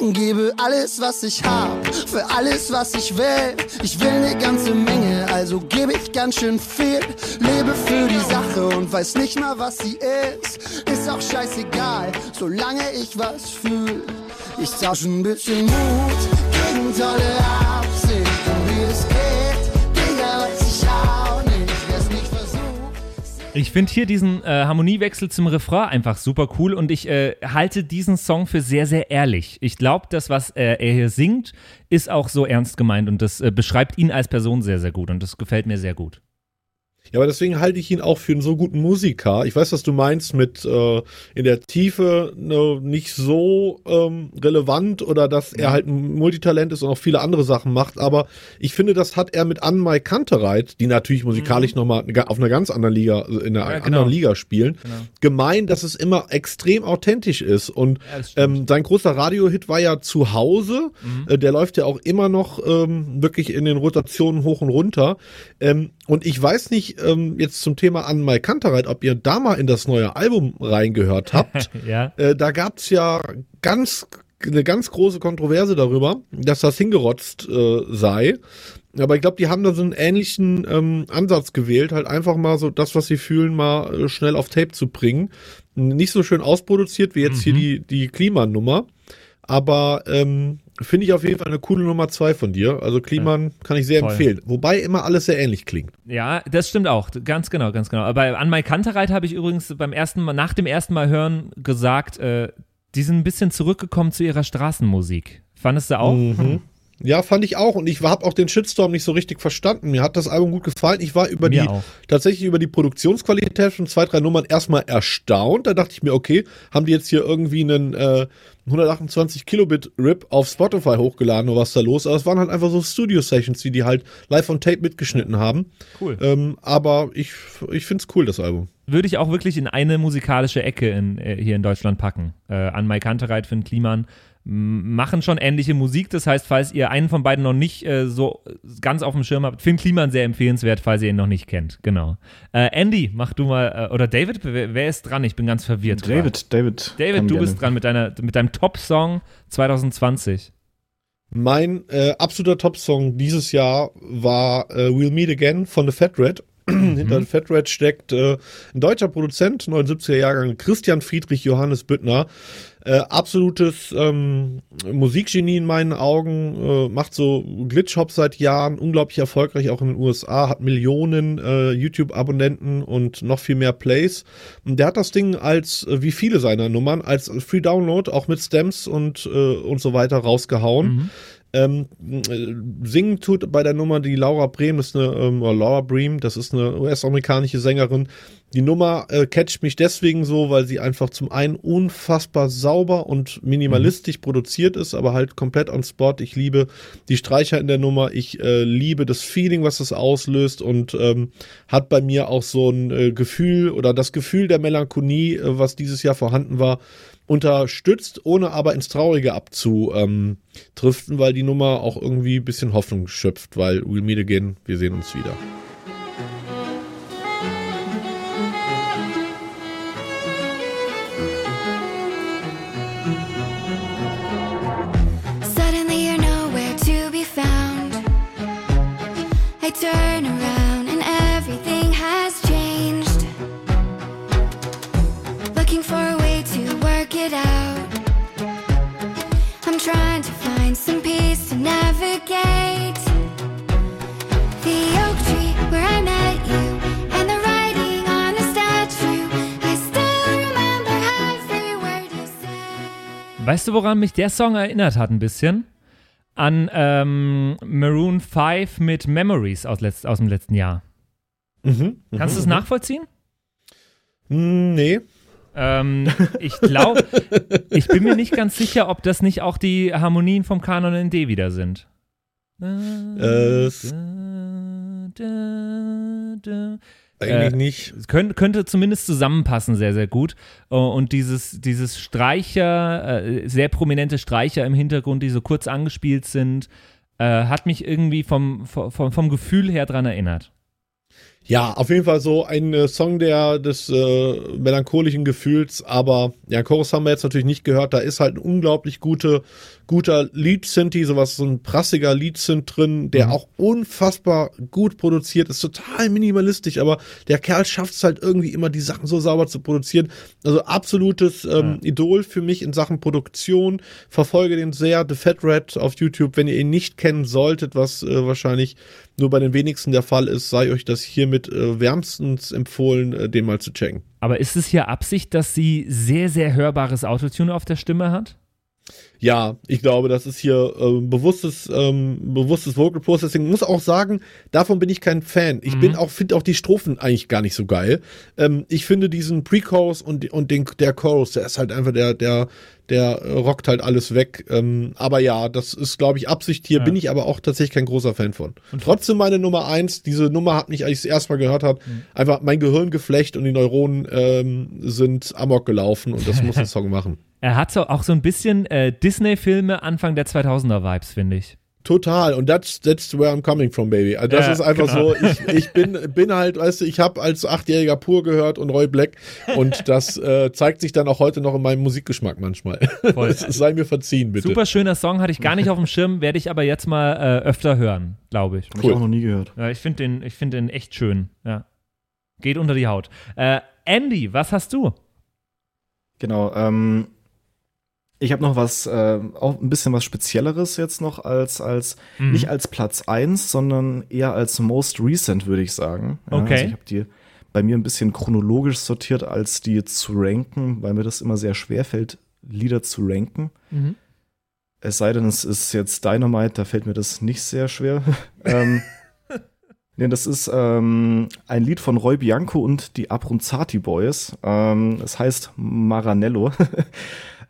Gebe alles, was ich hab, für alles, was ich will. Ich will ne ganze Menge, also gebe ich ganz schön viel. Lebe für die Sache und weiß nicht mal, was sie ist. Ist auch scheißegal, solange ich was fühl. Ich tausch ein bisschen Mut gegen tolle Absicht. Ich finde hier diesen äh, Harmoniewechsel zum Refrain einfach super cool und ich äh, halte diesen Song für sehr, sehr ehrlich. Ich glaube, das, was äh, er hier singt, ist auch so ernst gemeint und das äh, beschreibt ihn als Person sehr, sehr gut und das gefällt mir sehr gut. Ja, aber deswegen halte ich ihn auch für einen so guten Musiker. Ich weiß, was du meinst mit äh, in der Tiefe ne, nicht so ähm, relevant oder dass er halt ein Multitalent ist und auch viele andere Sachen macht. Aber ich finde, das hat er mit Anmai Kantereit, die natürlich musikalisch mhm. nochmal auf einer ganz anderen Liga, also in einer Ja, genau. anderen Liga spielen, gemein, dass es immer extrem authentisch ist. Und Ja, ähm, sein großer Radiohit war ja zu Hause. Äh, der läuft ja auch immer noch ähm, wirklich in den Rotationen hoch und runter. Ähm, und ich weiß nicht, ähm, jetzt zum Thema an Kantereit, ob ihr da mal in das neue Album reingehört habt. Ja. äh, da gab's ja ganz eine ganz große Kontroverse darüber, dass das hingerotzt äh, sei. Aber ich glaube, die haben da so einen ähnlichen ähm, Ansatz gewählt, halt einfach mal so das, was sie fühlen, mal äh, schnell auf Tape zu bringen. Nicht so schön ausproduziert wie jetzt hier die, die Klimanummer. Aber ähm, finde ich auf jeden Fall eine coole Nummer zwei von dir. Also Kliman kann ich sehr Voll. empfehlen. Wobei immer alles sehr ähnlich klingt. Ja, das stimmt auch. Ganz genau, ganz genau. Aber an Mai Kantereit habe ich übrigens beim ersten Mal, nach dem ersten Mal hören gesagt, äh, die sind ein bisschen zurückgekommen zu ihrer Straßenmusik. Fandest du auch? Mhm. Ja, fand ich auch. Und ich habe auch den Shitstorm nicht so richtig verstanden. Mir hat das Album gut gefallen. Ich war über Mir die, auch. tatsächlich über die Produktionsqualität von zwei, drei Nummern erstmal erstaunt. Da dachte ich mir, okay, haben die jetzt hier irgendwie einen äh, 128 Kilobit RIP auf Spotify hochgeladen oder was ist da los? Aber es waren halt einfach so Studio-Sessions, die die halt live on Tape mitgeschnitten haben. Cool. Ähm, aber ich, ich find's cool, das Album. Würde ich auch wirklich in eine musikalische Ecke in, äh, hier in Deutschland packen. Äh, an Mai Kantereit, Finn Kliman machen schon ähnliche Musik. Das heißt, falls ihr einen von beiden noch nicht äh, so ganz auf dem Schirm habt, Finn Kliman sehr empfehlenswert, falls ihr ihn noch nicht kennt. Genau. Äh, Andy, mach du mal, äh, oder David, wer, wer ist dran? Ich bin ganz verwirrt. gerade. David, David. David, kann du gerne. bist dran mit, deiner, mit deinem Top-Song 2020. Mein äh, absoluter Top-Song dieses Jahr war äh, We'll Meet Again von The Fat Red. Hinter The Fat Red steckt äh, ein deutscher Produzent, 79er Jahrgang, Christian Friedrich Johannes Büttner. Äh, absolutes ähm, Musikgenie in meinen Augen, äh, macht so Glitch-Hop seit Jahren, unglaublich erfolgreich auch in den USA, hat Millionen äh, YouTube-Abonnenten und noch viel mehr Plays. Und der hat das Ding als, äh, wie viele seiner Nummern, als Free Download, auch mit Stems und, äh, und so weiter rausgehauen. Ähm, äh, singen tut bei der Nummer die Laura Brehm, das ist eine, ähm, Laura Bream, das ist eine US-amerikanische Sängerin. Die Nummer äh, catcht mich deswegen so, weil sie einfach zum einen unfassbar sauber und minimalistisch produziert ist, aber halt komplett on spot. Ich liebe die Streicher in der Nummer, ich äh, liebe das Feeling, was das auslöst und ähm, hat bei mir auch so ein äh, Gefühl oder das Gefühl der Melancholie, äh, was dieses Jahr vorhanden war, unterstützt, ohne aber ins Traurige abzudriften, weil die Nummer auch irgendwie ein bisschen Hoffnung schöpft, weil we'll meet again, wir sehen uns wieder. Suddenly you're nowhere to be found. I turn around Weißt du, woran mich der Song erinnert hat ein bisschen? An ähm, Maroon 5 mit Memories aus, letzt, aus dem letzten Jahr. Mhm. Kannst du es nachvollziehen? Hm, nee. Ähm, ich glaube, ich bin mir nicht ganz sicher, ob das nicht auch die Harmonien vom Kanon in D wieder sind. Äh, eigentlich Äh, nicht. Es könnt, könnte zumindest zusammenpassen sehr, sehr gut. Äh, Und dieses, dieses Streicher, äh, sehr prominente Streicher im Hintergrund, die so kurz angespielt sind, äh, hat mich irgendwie vom, vom, vom Gefühl her dran erinnert. Ja, auf jeden Fall so ein äh, Song der des äh, melancholischen Gefühls, aber ja, Chorus haben wir jetzt natürlich nicht gehört. Da ist halt eine unglaublich gute guter Lead-Synthi, sowas, so ein prassiger Lead-Synth drin, der auch unfassbar gut produziert ist, total minimalistisch, aber der Kerl schafft es halt irgendwie immer, die Sachen so sauber zu produzieren. Also absolutes ähm, Idol für mich in Sachen Produktion. Verfolge den sehr, The Fat Rat auf YouTube. Wenn ihr ihn nicht kennen solltet, was äh, wahrscheinlich nur bei den wenigsten der Fall ist, sei euch das hiermit äh, wärmstens empfohlen, äh, den mal zu checken. Aber ist es hier Absicht, dass sie sehr, sehr hörbares Autotune auf der Stimme hat? Ja, ich glaube, das ist hier äh, bewusstes, ähm, bewusstes Vocal Processing. Muss auch sagen, davon bin ich kein Fan. Ich bin auch, finde auch die Strophen eigentlich gar nicht so geil. Ähm, ich finde diesen Pre-Chorus und, und den, der Chorus, der ist halt einfach der, der, der rockt halt alles weg. Ähm, aber ja, das ist, glaube ich, Absicht hier, bin ich aber auch tatsächlich kein großer Fan von. Und trotzdem meine Nummer eins, diese Nummer hat mich, als ich es erstmal gehört habe, einfach mein Gehirngeflecht und die Neuronen ähm, sind amok gelaufen und das muss der Song machen. Er hat so auch so ein bisschen äh, Disney-Filme Anfang der 2000er-Vibes, finde ich. Total. Und that's, that's where I'm coming from, baby. Also das Ja, ist einfach genau. so, ich, ich bin, bin halt, weißt du, ich habe als Achtjähriger pur gehört und Roy Black und das äh, zeigt sich dann auch heute noch in meinem Musikgeschmack manchmal. Es sei mir verziehen, bitte. Super schöner Song, hatte ich gar nicht auf dem Schirm, werde ich aber jetzt mal äh, öfter hören, glaube ich. Habe ich auch noch nie gehört. Ja, ich finde den, ich find den echt schön. Ja. Geht unter die Haut. Äh, Andy, was hast du? Genau, ähm, ich habe noch was, äh, auch ein bisschen was Spezielleres jetzt noch als, als Mhm. nicht als Platz 1, sondern eher als most recent, würde ich sagen. Ja, Okay. Also ich habe die bei mir ein bisschen chronologisch sortiert, als die zu ranken, weil mir das immer sehr schwer fällt, Lieder zu ranken. Mhm. Es sei denn, es ist jetzt Dynamite, da fällt mir das nicht sehr schwer. ähm, nee, das ist ähm, ein Lied von Roy Bianco und die Abronzati Boys. Ähm, es heißt Maranello.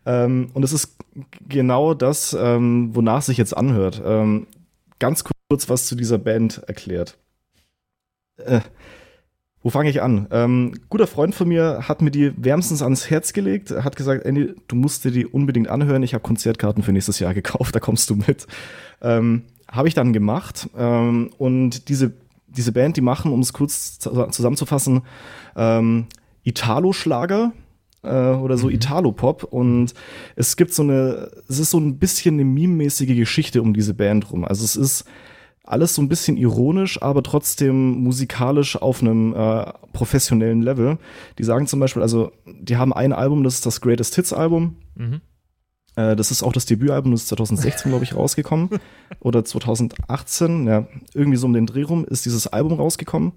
ähm, und es ist genau das, ähm, wonach sich jetzt anhört. Ähm, ganz kurz was zu dieser Band erklärt. Äh, wo fange ich an? Ähm, guter Freund von mir hat mir die wärmstens ans Herz gelegt, hat gesagt, Andy, du musst dir die unbedingt anhören. Ich habe Konzertkarten für nächstes Jahr gekauft, da kommst du mit. Ähm, habe ich dann gemacht. Ähm, und diese, diese Band, die machen, um es kurz zu- zusammenzufassen, ähm, Italo-Schlager äh, oder so Italo-Pop. Und es gibt so eine, es ist so ein bisschen eine meme-mäßige Geschichte um diese Band rum. Also es ist alles so ein bisschen ironisch, aber trotzdem musikalisch auf einem äh, professionellen Level. Die sagen zum Beispiel, also die haben ein Album, das ist das Greatest Hits Album. Mhm. Äh, das ist auch das Debütalbum, das ist 2016, glaube ich, rausgekommen. Oder 2018, ja, irgendwie so um den Dreh rum ist dieses Album rausgekommen.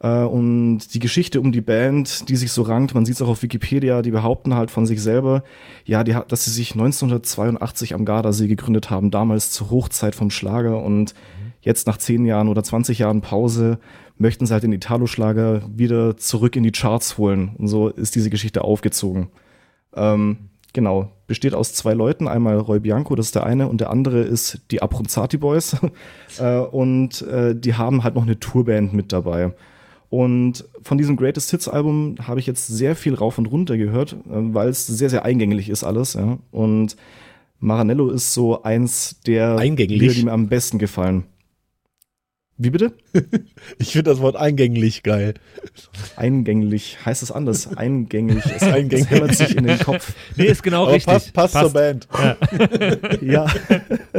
Äh, und die Geschichte um die Band, die sich so rankt, man sieht es auch auf Wikipedia, die behaupten halt von sich selber, ja, die, dass sie sich 1982 am Gardasee gegründet haben, damals zur Hochzeit vom Schlager und jetzt nach 10 Jahren oder 20 Jahren Pause möchten sie halt den Italo-Schlager wieder zurück in die Charts holen. Und so ist diese Geschichte aufgezogen. Ähm, genau, besteht aus zwei Leuten, einmal Roy Bianco, das ist der eine, und der andere ist die Abronzati Boys. äh, und äh, die haben halt noch eine Tourband mit dabei. Und von diesem Greatest Hits Album habe ich jetzt sehr viel rauf und runter gehört, äh, weil es sehr, sehr eingänglich ist alles. Ja. Und Maranello ist so eins der? Lieder, die mir am besten gefallen. Wie bitte? Ich finde das Wort eingänglich geil. Eingänglich heißt es anders. Eingänglich. Es, Eingänglich. es hämmert sich in den Kopf. Nee, ist genau Aber richtig. passt, passt, zur Band. Ja.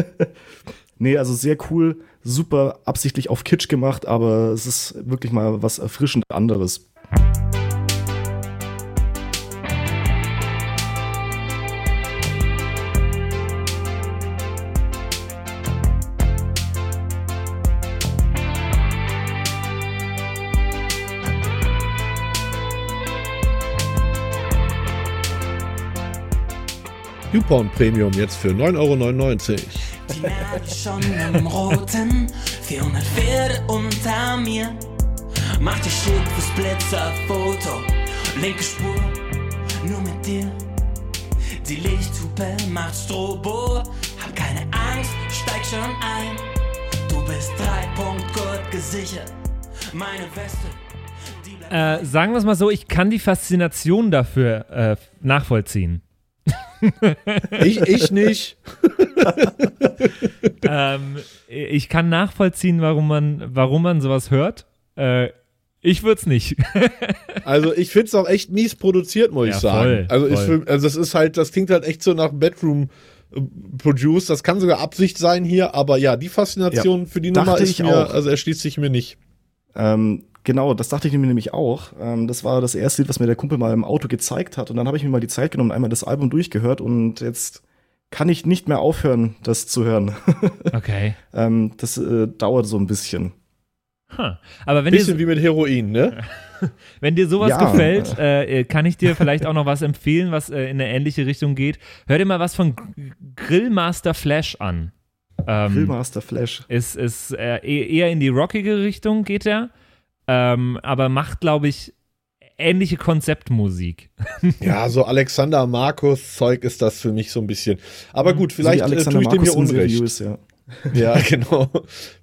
nee, also sehr cool, super absichtlich auf Kitsch gemacht, aber es ist wirklich mal was erfrischend anderes. YouPorn Premium jetzt für 9,99 Euro. Die Nadel schon im Roten, 400 Pferde unter mir. Mach dich schick fürs Blitzerfoto, linke Spur, nur mit dir. Die Lichthupe macht Strobo, hab keine Angst, steig schon ein. Du bist drei Punkt gut gesichert, meine Weste. Äh, sagen wir es mal so, ich kann die Faszination dafür äh, nachvollziehen. Ich, ich nicht. ähm, ich kann nachvollziehen, warum man, warum man sowas hört. Äh, ich würde es nicht. Also ich finde es auch echt mies produziert, muss Ja, ich sagen. voll, also, ich, voll. find- also das ist halt, das klingt halt echt so nach Bedroom äh, produced. Das kann sogar Absicht sein hier, aber ja, die Faszination Ja, für die Nummer ist ich mir, auch. also erschließt sich mir nicht. Ähm, genau, das dachte ich mir nämlich auch. Ähm, das war das erste Lied, was mir der Kumpel mal im Auto gezeigt hat. Und dann habe ich mir mal die Zeit genommen, einmal das Album durchgehört und jetzt kann ich nicht mehr aufhören, das zu hören. Okay. ähm, das äh, dauert so ein bisschen. Huh. Aber wenn dir, Bisschen wie mit Heroin, ne? wenn dir sowas Ja. gefällt, äh, kann ich dir vielleicht auch noch was empfehlen, was äh, in eine ähnliche Richtung geht. Hör dir mal was von Grillmaster Flash an. Ähm, Grillmaster Flash. ist, ist äh, eh- eher in die rockige Richtung geht er, ähm, aber macht, glaube ich, ähnliche Konzeptmusik. Ja, so Alexander Markus Zeug ist das für mich so ein bisschen. Aber gut, So wie vielleicht äh, Alexander tue ich dem hier Unrecht. Reviews, ja. Ja, genau.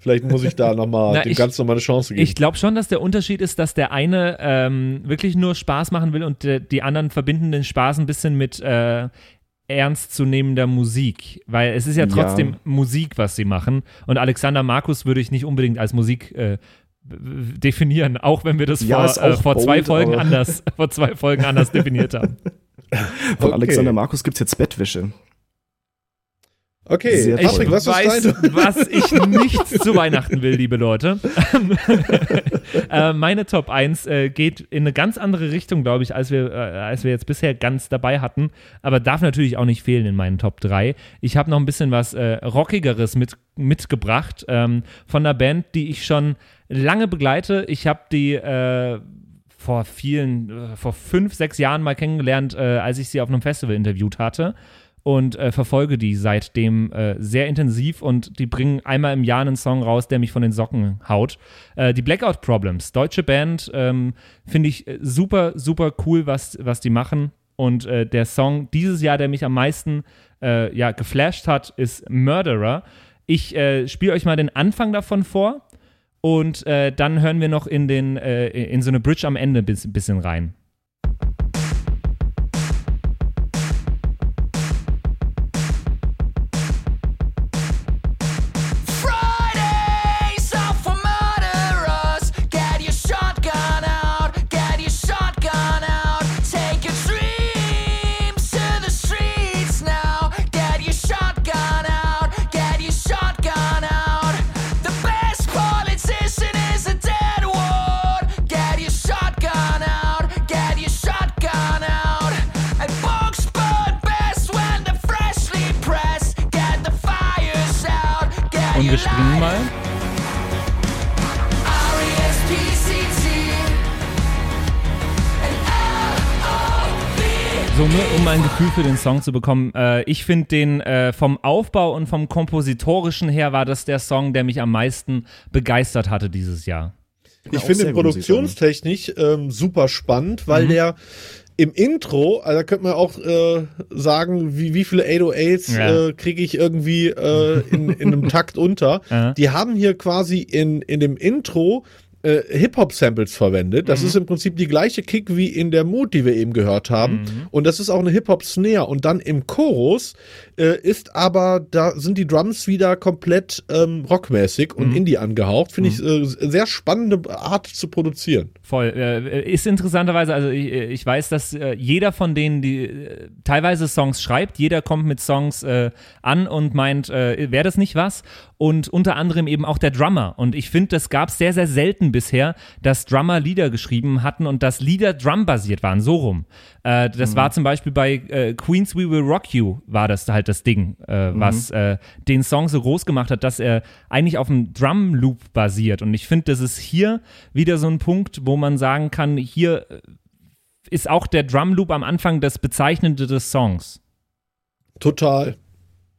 Vielleicht muss ich da nochmal Na, dem ich- Ganzen nochmal eine Chance geben. Ich glaube schon, dass der Unterschied ist, dass der eine ähm, wirklich nur Spaß machen will und der, die anderen verbinden den Spaß ein bisschen mit äh, ernstzunehmender Musik, weil es ist ja Ja. trotzdem Musik, was sie machen. Und Alexander Markus würde ich nicht unbedingt als Musik äh, definieren, auch wenn wir das Ja, vor, äh, vor zwei bold, Folgen aber- anders, vor zwei Folgen anders definiert haben. Von Okay. Alexander Markus gibt's jetzt Bettwäsche. okay, Sehr Patrick, toll. was weiß, was ich nicht zu Weihnachten will, liebe Leute. äh, meine Top 1 äh, geht in eine ganz andere Richtung, glaube ich, als wir, äh, als wir jetzt bisher ganz dabei hatten. Aber darf natürlich auch nicht fehlen in meinen Top 3. Ich habe noch ein bisschen was äh, Rockigeres mit, mitgebracht ähm, von einer Band, die ich schon lange begleite. Ich habe die äh, vor vielen, äh, vor fünf, sechs Jahren mal kennengelernt, äh, als ich sie auf einem Festival interviewt hatte und äh, verfolge die seitdem äh, sehr intensiv und die bringen einmal im Jahr einen Song raus, der mich von den Socken haut. Die Blackout Problems, deutsche Band, ähm, finde ich super, super cool, was, was die machen. Und der Song dieses Jahr, der mich am meisten ja, geflasht hat, ist Murderer. Ich äh, spiele euch mal den Anfang davon vor und äh, dann hören wir noch in, den, äh, in so eine Bridge am Ende ein bis, bisschen rein. Gefühl für den Song zu bekommen. Äh, ich finde den äh, vom Aufbau und vom Kompositorischen her war das der Song, der mich am meisten begeistert hatte dieses Jahr. Ich auch finde den produktionstechnisch ähm, super spannend, Mhm. weil der im Intro, also da könnte man auch äh, sagen, wie, wie viele 808s Ja. äh, kriege ich irgendwie äh, in, in einem Takt unter. Die haben hier quasi in, in dem Intro äh, Hip-Hop-Samples verwendet. Mhm. Das ist im Prinzip die gleiche Kick wie in der Mood, die wir eben gehört haben. Mhm. Und das ist auch eine Hip-Hop-Snare. Und dann im Chorus äh, ist aber, da sind die Drums wieder komplett ähm, rockmäßig und Mhm. Indie angehaucht. Finde ich äh, sehr spannende Art zu produzieren. Voll. Äh, ist interessanterweise, also ich, ich weiß, dass äh, jeder von denen, die äh, teilweise Songs schreibt, jeder kommt mit Songs äh, an und meint, äh, wäre das nicht was? Und unter anderem eben auch der Drummer. Und ich finde, das gab es sehr, sehr selten bisher, dass Drummer Lieder geschrieben hatten und dass Lieder drumbasiert waren, so rum. Äh, das war zum Beispiel bei äh, Queens We Will Rock You, war das halt das Ding, äh, was äh, den Song so groß gemacht hat, dass er eigentlich auf einem Drum-Loop basiert. Und ich finde, das ist hier wieder so ein Punkt, wo man sagen kann, hier äh, ist auch der Drum-Loop am Anfang das Bezeichnende des Songs. Total.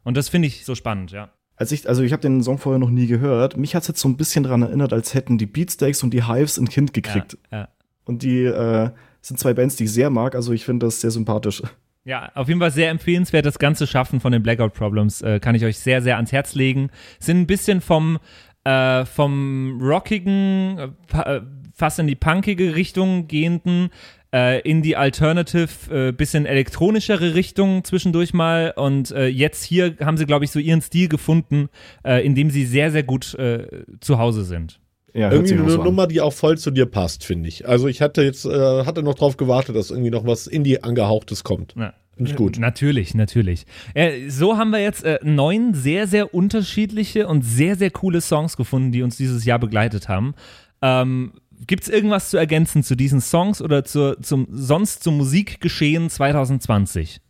Und das finde ich so spannend, ja. Als ich, also ich habe den Song vorher noch nie gehört. Mich hat's jetzt so ein bisschen daran erinnert, als hätten die Beatsteaks und die Hives ein Kind gekriegt. Ja, ja. Und die äh, sind zwei Bands, die ich sehr mag. Also ich finde das sehr sympathisch. Ja, auf jeden Fall sehr empfehlenswert. Das ganze Schaffen von den Blackout Problems äh, kann ich euch sehr, sehr ans Herz legen. Sind ein bisschen vom, äh, vom rockigen, äh, äh, fast in die punkige Richtung gehenden, äh, in die Alternative, bisschen elektronischere Richtung zwischendurch mal. Und jetzt hier haben sie, glaube ich, so ihren Stil gefunden, in dem sie sehr, sehr gut zu Hause sind. Ja, Irgendwie eine so an. Nummer, die auch voll zu dir passt, finde ich. Also ich hatte jetzt, äh, hatte noch drauf gewartet, dass irgendwie noch was Indie angehauchtes kommt. Ja. Finde ich gut. Natürlich, natürlich. Äh, so haben wir jetzt äh, neun sehr, sehr unterschiedliche und sehr, sehr coole Songs gefunden, die uns dieses Jahr begleitet haben. Ähm, Gibt es irgendwas zu ergänzen zu diesen Songs oder zur, zum, sonst zum Musikgeschehen 2020?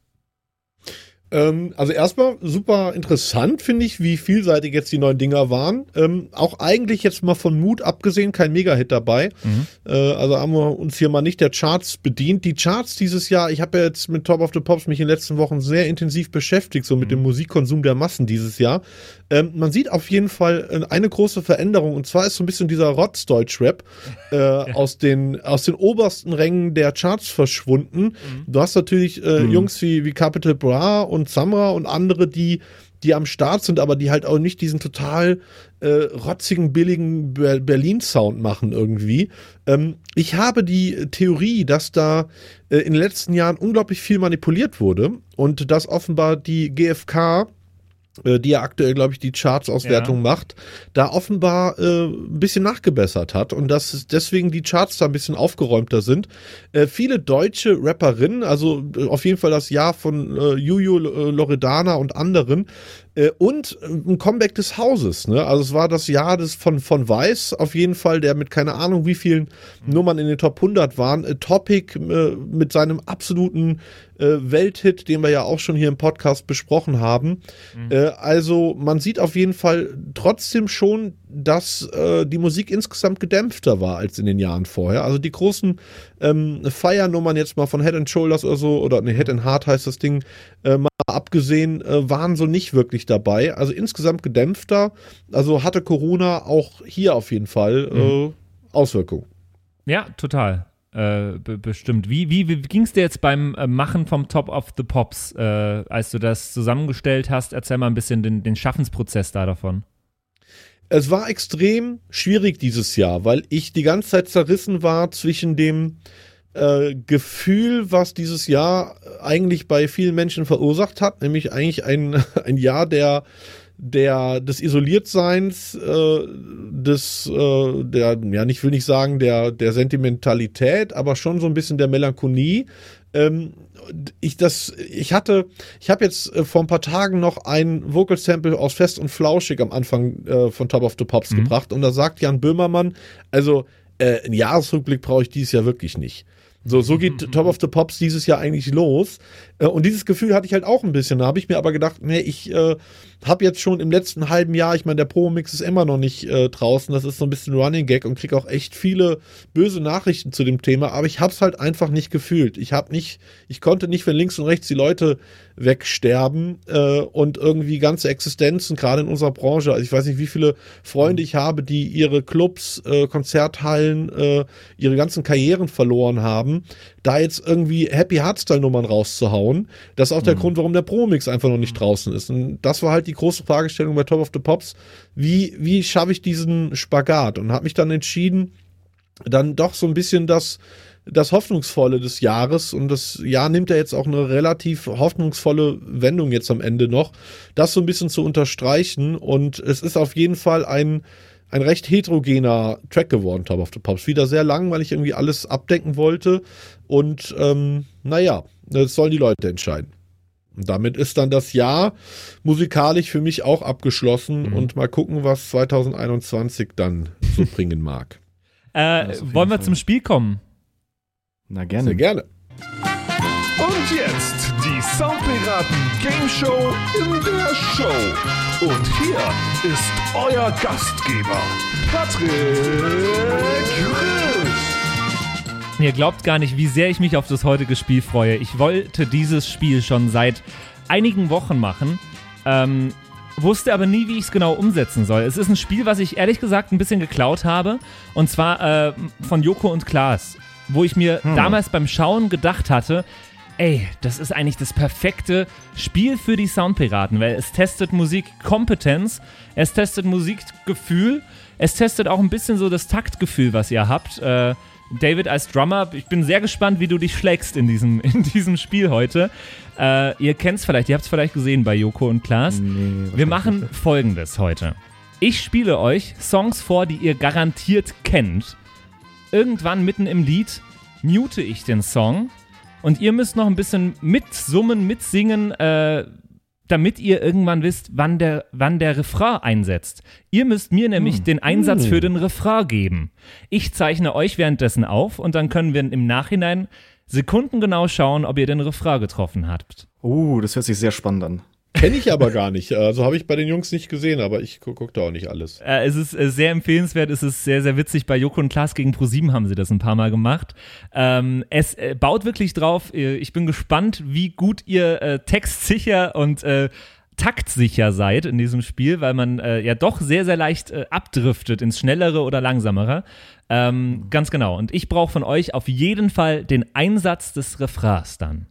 Ähm, also erstmal super interessant, finde ich, wie vielseitig jetzt die neuen Dinger waren. Ähm, auch eigentlich jetzt mal von Mut abgesehen, kein Mega-Hit dabei. Äh, also haben wir uns hier mal nicht der Charts bedient. Die Charts dieses Jahr, ich habe ja jetzt mit Top of the Pops mich in den letzten Wochen sehr intensiv beschäftigt, so mit dem Musikkonsum der Massen dieses Jahr. Ähm, man sieht auf jeden Fall äh, eine große Veränderung und zwar ist so ein bisschen dieser Rotz-Deutsch-Rap äh, aus, den, aus den obersten Rängen der Charts verschwunden. Du hast natürlich äh, Jungs wie, wie Capital Bra und Samra und andere, die die am Start sind, aber die halt auch nicht diesen total äh, rotzigen, billigen Ber Berlin-Sound machen irgendwie. Ähm, ich habe die Theorie, dass da äh, in den letzten Jahren unglaublich viel manipuliert wurde und dass offenbar die GfK die ja aktuell, glaube ich, die Charts-Auswertung Ja. macht, da offenbar äh, ein bisschen nachgebessert hat und dass es deswegen die Charts da ein bisschen aufgeräumter sind. Äh, viele deutsche Rapperinnen, also äh, auf jeden Fall das Jahr von äh, Juju, äh, Loredana und anderen, äh, und äh, ein Comeback des Hauses. Ne? Also es war das Jahr des von, von Weiß auf jeden Fall, der mit keine Ahnung wie vielen Nummern in den Top 100 waren. Äh, Topic äh, mit seinem absoluten äh, Welthit, den wir ja auch schon hier im Podcast besprochen haben. Äh, also man sieht auf jeden Fall trotzdem schon, dass äh, die Musik insgesamt gedämpfter war als in den Jahren vorher. Also die großen ähm, Feiernummern jetzt mal von Head and Shoulders oder so, oder ne, Head and Heart heißt das Ding, äh, mal abgesehen, äh, waren so nicht wirklich dabei. Also insgesamt gedämpfter. Also hatte Corona auch hier auf jeden Fall äh, Auswirkungen. Ja, total. Äh, be bestimmt. Wie, wie, wie ging es dir jetzt beim äh, Machen vom Top of the Pops, als du das zusammengestellt hast? Erzähl mal ein bisschen den, den Schaffensprozess da davon. Es war extrem schwierig dieses Jahr, weil ich die ganze Zeit zerrissen war zwischen dem äh, Gefühl, was dieses Jahr eigentlich bei vielen Menschen verursacht hat, nämlich eigentlich ein, ein Jahr der der des Isoliertseins, äh, des äh, der ja nicht will nicht sagen der der Sentimentalität, aber schon so ein bisschen der Melancholie. Ähm, ich das ich hatte ich habe jetzt äh, vor ein paar Tagen noch ein Vocal Sample aus Fest und Flauschig am Anfang äh, von Top of the Pops gebracht und da sagt Jan Böhmermann, also äh, einen Jahresrückblick brauche ich dieses Jahr wirklich nicht. So, so geht Top of the Pops dieses Jahr eigentlich los. Äh, Und dieses Gefühl hatte ich halt auch ein bisschen. Da habe ich mir aber gedacht, nee, ich äh, habe jetzt schon im letzten halben Jahr, ich meine, der Pro-Mix ist immer noch nicht äh, draußen. Das ist so ein bisschen Running Gag und kriege auch echt viele böse Nachrichten zu dem Thema. Aber ich habe es halt einfach nicht gefühlt. Ich habe nicht, ich konnte nicht, wenn links und rechts die Leute wegsterben äh, und irgendwie ganze Existenzen, gerade in unserer Branche. Also ich weiß nicht, wie viele Freunde ich habe, die ihre Clubs, äh, Konzerthallen, äh, ihre ganzen Karrieren verloren haben. Da jetzt irgendwie Happy Hardstyle-Nummern rauszuhauen, das ist auch der Grund, warum der Pro-Mix einfach noch nicht draußen ist. Und das war halt die große Fragestellung bei Top of the Pops. Wie, wie schaffe ich diesen Spagat? Und habe mich dann entschieden, dann doch so ein bisschen das, das Hoffnungsvolle des Jahres und das Jahr nimmt ja jetzt auch eine relativ hoffnungsvolle Wendung jetzt am Ende noch, das so ein bisschen zu unterstreichen und es ist auf jeden Fall ein, ein recht heterogener Track geworden, Top of the Pops. Wieder sehr lang, weil ich irgendwie alles abdecken wollte und ähm, naja, das sollen die Leute entscheiden. Und damit ist dann das Jahr musikalisch für mich auch abgeschlossen und mal gucken, was 2021 dann so bringen mag. Äh, wollen wir Fall. zum Spiel kommen? Na gerne. Sehr gerne. Und jetzt die Soundpiraten Game Show in der Show. Und hier ist euer Gastgeber, Patrick Rüsch. Ihr glaubt gar nicht, wie sehr ich mich auf das heutige Spiel freue. Ich wollte dieses Spiel schon seit einigen Wochen machen, ähm, wusste aber nie, wie ich es genau umsetzen soll. Es ist ein Spiel, was ich ehrlich gesagt ein bisschen geklaut habe, und zwar äh, von Joko und Klaas, wo ich mir damals beim Schauen gedacht hatte, ey, das ist eigentlich das perfekte Spiel für die Soundpiraten, weil es testet Musikkompetenz, es testet Musikgefühl, es testet auch ein bisschen so das Taktgefühl, was ihr habt. Äh, David als Drummer, ich bin sehr gespannt, wie du dich schlägst in diesem, in diesem Spiel heute. Äh, ihr kennt es vielleicht, ihr habt es vielleicht gesehen bei Joko und Klaas. Wir machen folgendes heute. Ich spiele euch Songs vor, die ihr garantiert kennt. Irgendwann mitten im Lied mute ich den Song Und ihr müsst noch ein bisschen mitsummen, mitsingen, äh, damit ihr irgendwann wisst, wann der, wann der Refrain einsetzt. Ihr müsst mir nämlich den Einsatz für den Refrain geben. Ich zeichne euch währenddessen auf und dann können wir im Nachhinein sekundengenau schauen, ob ihr den Refrain getroffen habt. Oh, das hört sich sehr spannend an. Kenne ich aber gar nicht. Also habe ich bei den Jungs nicht gesehen, aber ich gu gucke da auch nicht alles. Äh, es ist äh, sehr empfehlenswert, es ist sehr, sehr witzig. Bei Joko und Klaas gegen ProSieben haben sie das ein paar Mal gemacht. Ähm, es äh, baut wirklich drauf. Äh, Ich bin gespannt, wie gut ihr äh, textsicher und äh, taktsicher seid in diesem Spiel, weil man ja doch sehr, sehr leicht abdriftet ins Schnellere oder Langsamere. Ähm, ganz genau. Und ich brauche von euch auf jeden Fall den Einsatz des Refrains dann.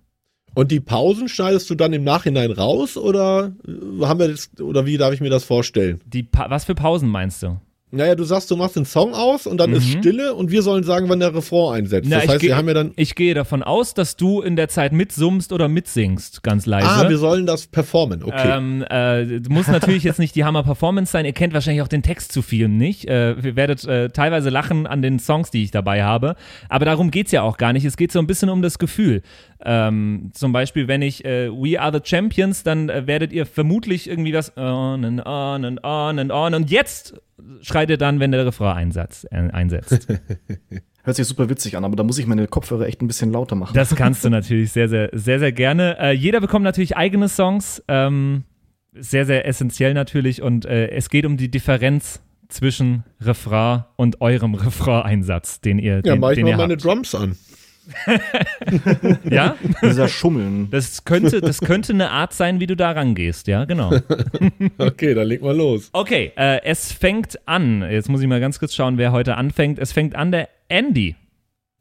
Und die Pausen schneidest du dann im Nachhinein raus oder äh, haben wir das, oder wie darf ich mir das vorstellen? Die pa was für Pausen meinst du? Naja, du sagst, du machst den Song aus und dann ist Stille und wir sollen sagen, wann der Refrain einsetzt. Na, das ich heißt, geh- wir haben ja dann. Ich gehe davon aus, dass du in der Zeit mitsumst oder mitsingst, ganz leise. Ah, wir sollen das performen. Okay. Ähm, äh, muss natürlich jetzt nicht die Hammer-Performance sein. Ihr kennt wahrscheinlich auch den Text zu viel nicht. Äh, ihr werdet äh, teilweise lachen an den Songs, die ich dabei habe. Aber darum geht's ja auch gar nicht. Es geht so ein bisschen um das Gefühl. Ähm, zum Beispiel, wenn ich äh, We Are the Champions, dann äh, werdet ihr vermutlich irgendwie was on and on and on and on. Und jetzt schreit ihr dann, wenn der Refrain einsatz, äh, einsetzt. Hört sich super witzig an, aber da muss ich meine Kopfhörer echt ein bisschen lauter machen. Das kannst du natürlich sehr, sehr, sehr, sehr gerne. Äh, jeder bekommt natürlich eigene Songs. Ähm, sehr, sehr essentiell natürlich. Und äh, es geht um die Differenz zwischen Refrain und eurem Refrain-Einsatz, den ihr, ja, den, mach ich den mal meine habt. Drums an. Ja, Dieser Schummeln. das könnte, das könnte eine Art sein, wie du da rangehst. Ja, genau. Okay, dann leg mal los. Okay, äh, es fängt an. Jetzt muss ich mal ganz kurz schauen, wer heute anfängt. Es fängt an der Andy.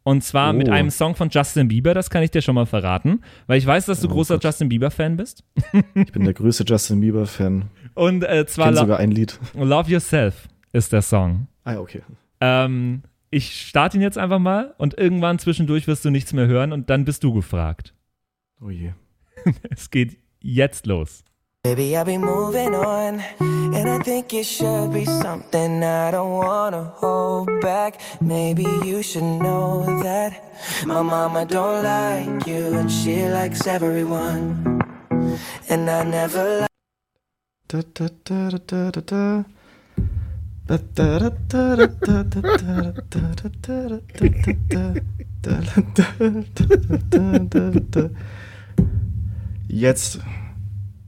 Und zwar mit Oh. einem Song von Justin Bieber, das kann ich dir schon mal verraten, weil ich weiß, dass du Oh großer Gott. Justin Bieber-Fan bist. Ich bin der größte Justin Bieber-Fan. Und äh, zwar Lo sogar ein Lied. Love Yourself ist der Song. Ah ja, okay. Ähm, ich starte ihn jetzt einfach mal und irgendwann zwischendurch wirst du nichts mehr hören und dann bist du gefragt. Oh je. Es geht jetzt los. Baby, I'll be moving on. And I think it should be something I don't wanna hold back. Maybe you should know that my mama don't like you and she likes everyone. And I never Da, da, da, da, da, da. Da, Jetzt.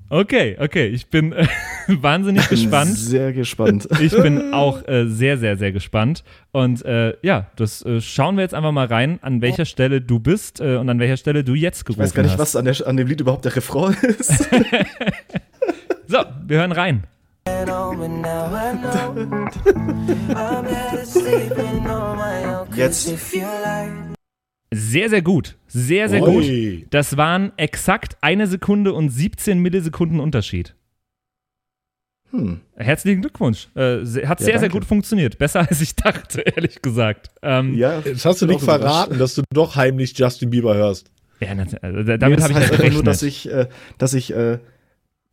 Okay, okay, ich bin äh, wahnsinnig gespannt. Sehr gespannt. Ich bin auch äh, sehr, sehr, sehr gespannt. Und äh, ja, das äh, schauen wir jetzt einfach mal rein, an welcher Stelle du bist äh, und an welcher Stelle du jetzt gerufen hast. Ich weiß gar nicht, hast. was an, der, an dem Lied überhaupt der Refrain ist. so, wir hören rein. Jetzt. Sehr, sehr gut. Sehr, sehr Ui. gut. Das waren exakt eine Sekunde und 17 Millisekunden Unterschied. Hm. Herzlichen Glückwunsch. Äh, hat Ja, sehr, sehr danke. gut funktioniert. Besser als ich dachte, ehrlich gesagt. Ähm, Ja, Jetzt hast du nicht verraten, dass du doch heimlich Justin Bieber hörst. ja, also, Nee, damit habe ich halt nur, gerechnet. dass ich, äh, dass ich, äh,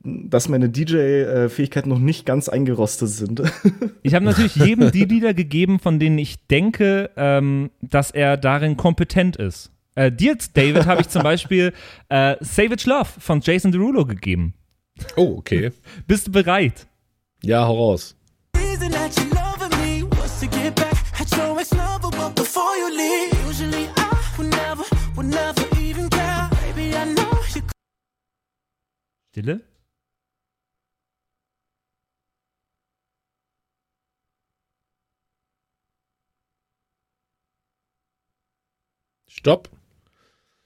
dass meine DJ-Fähigkeiten noch nicht ganz eingerostet sind. Ich habe natürlich jedem die Lieder gegeben, von denen ich denke, ähm, dass er darin kompetent ist. Äh, dir, David, habe ich zum Beispiel äh, Savage Love von Jason Derulo gegeben. Oh, okay. Bist du bereit? Ja, hau raus. reason that you loving me was to get back at your ex-lover, but before you leave, usually I would never, would never even care. Baby, I know you Stille? Stopp.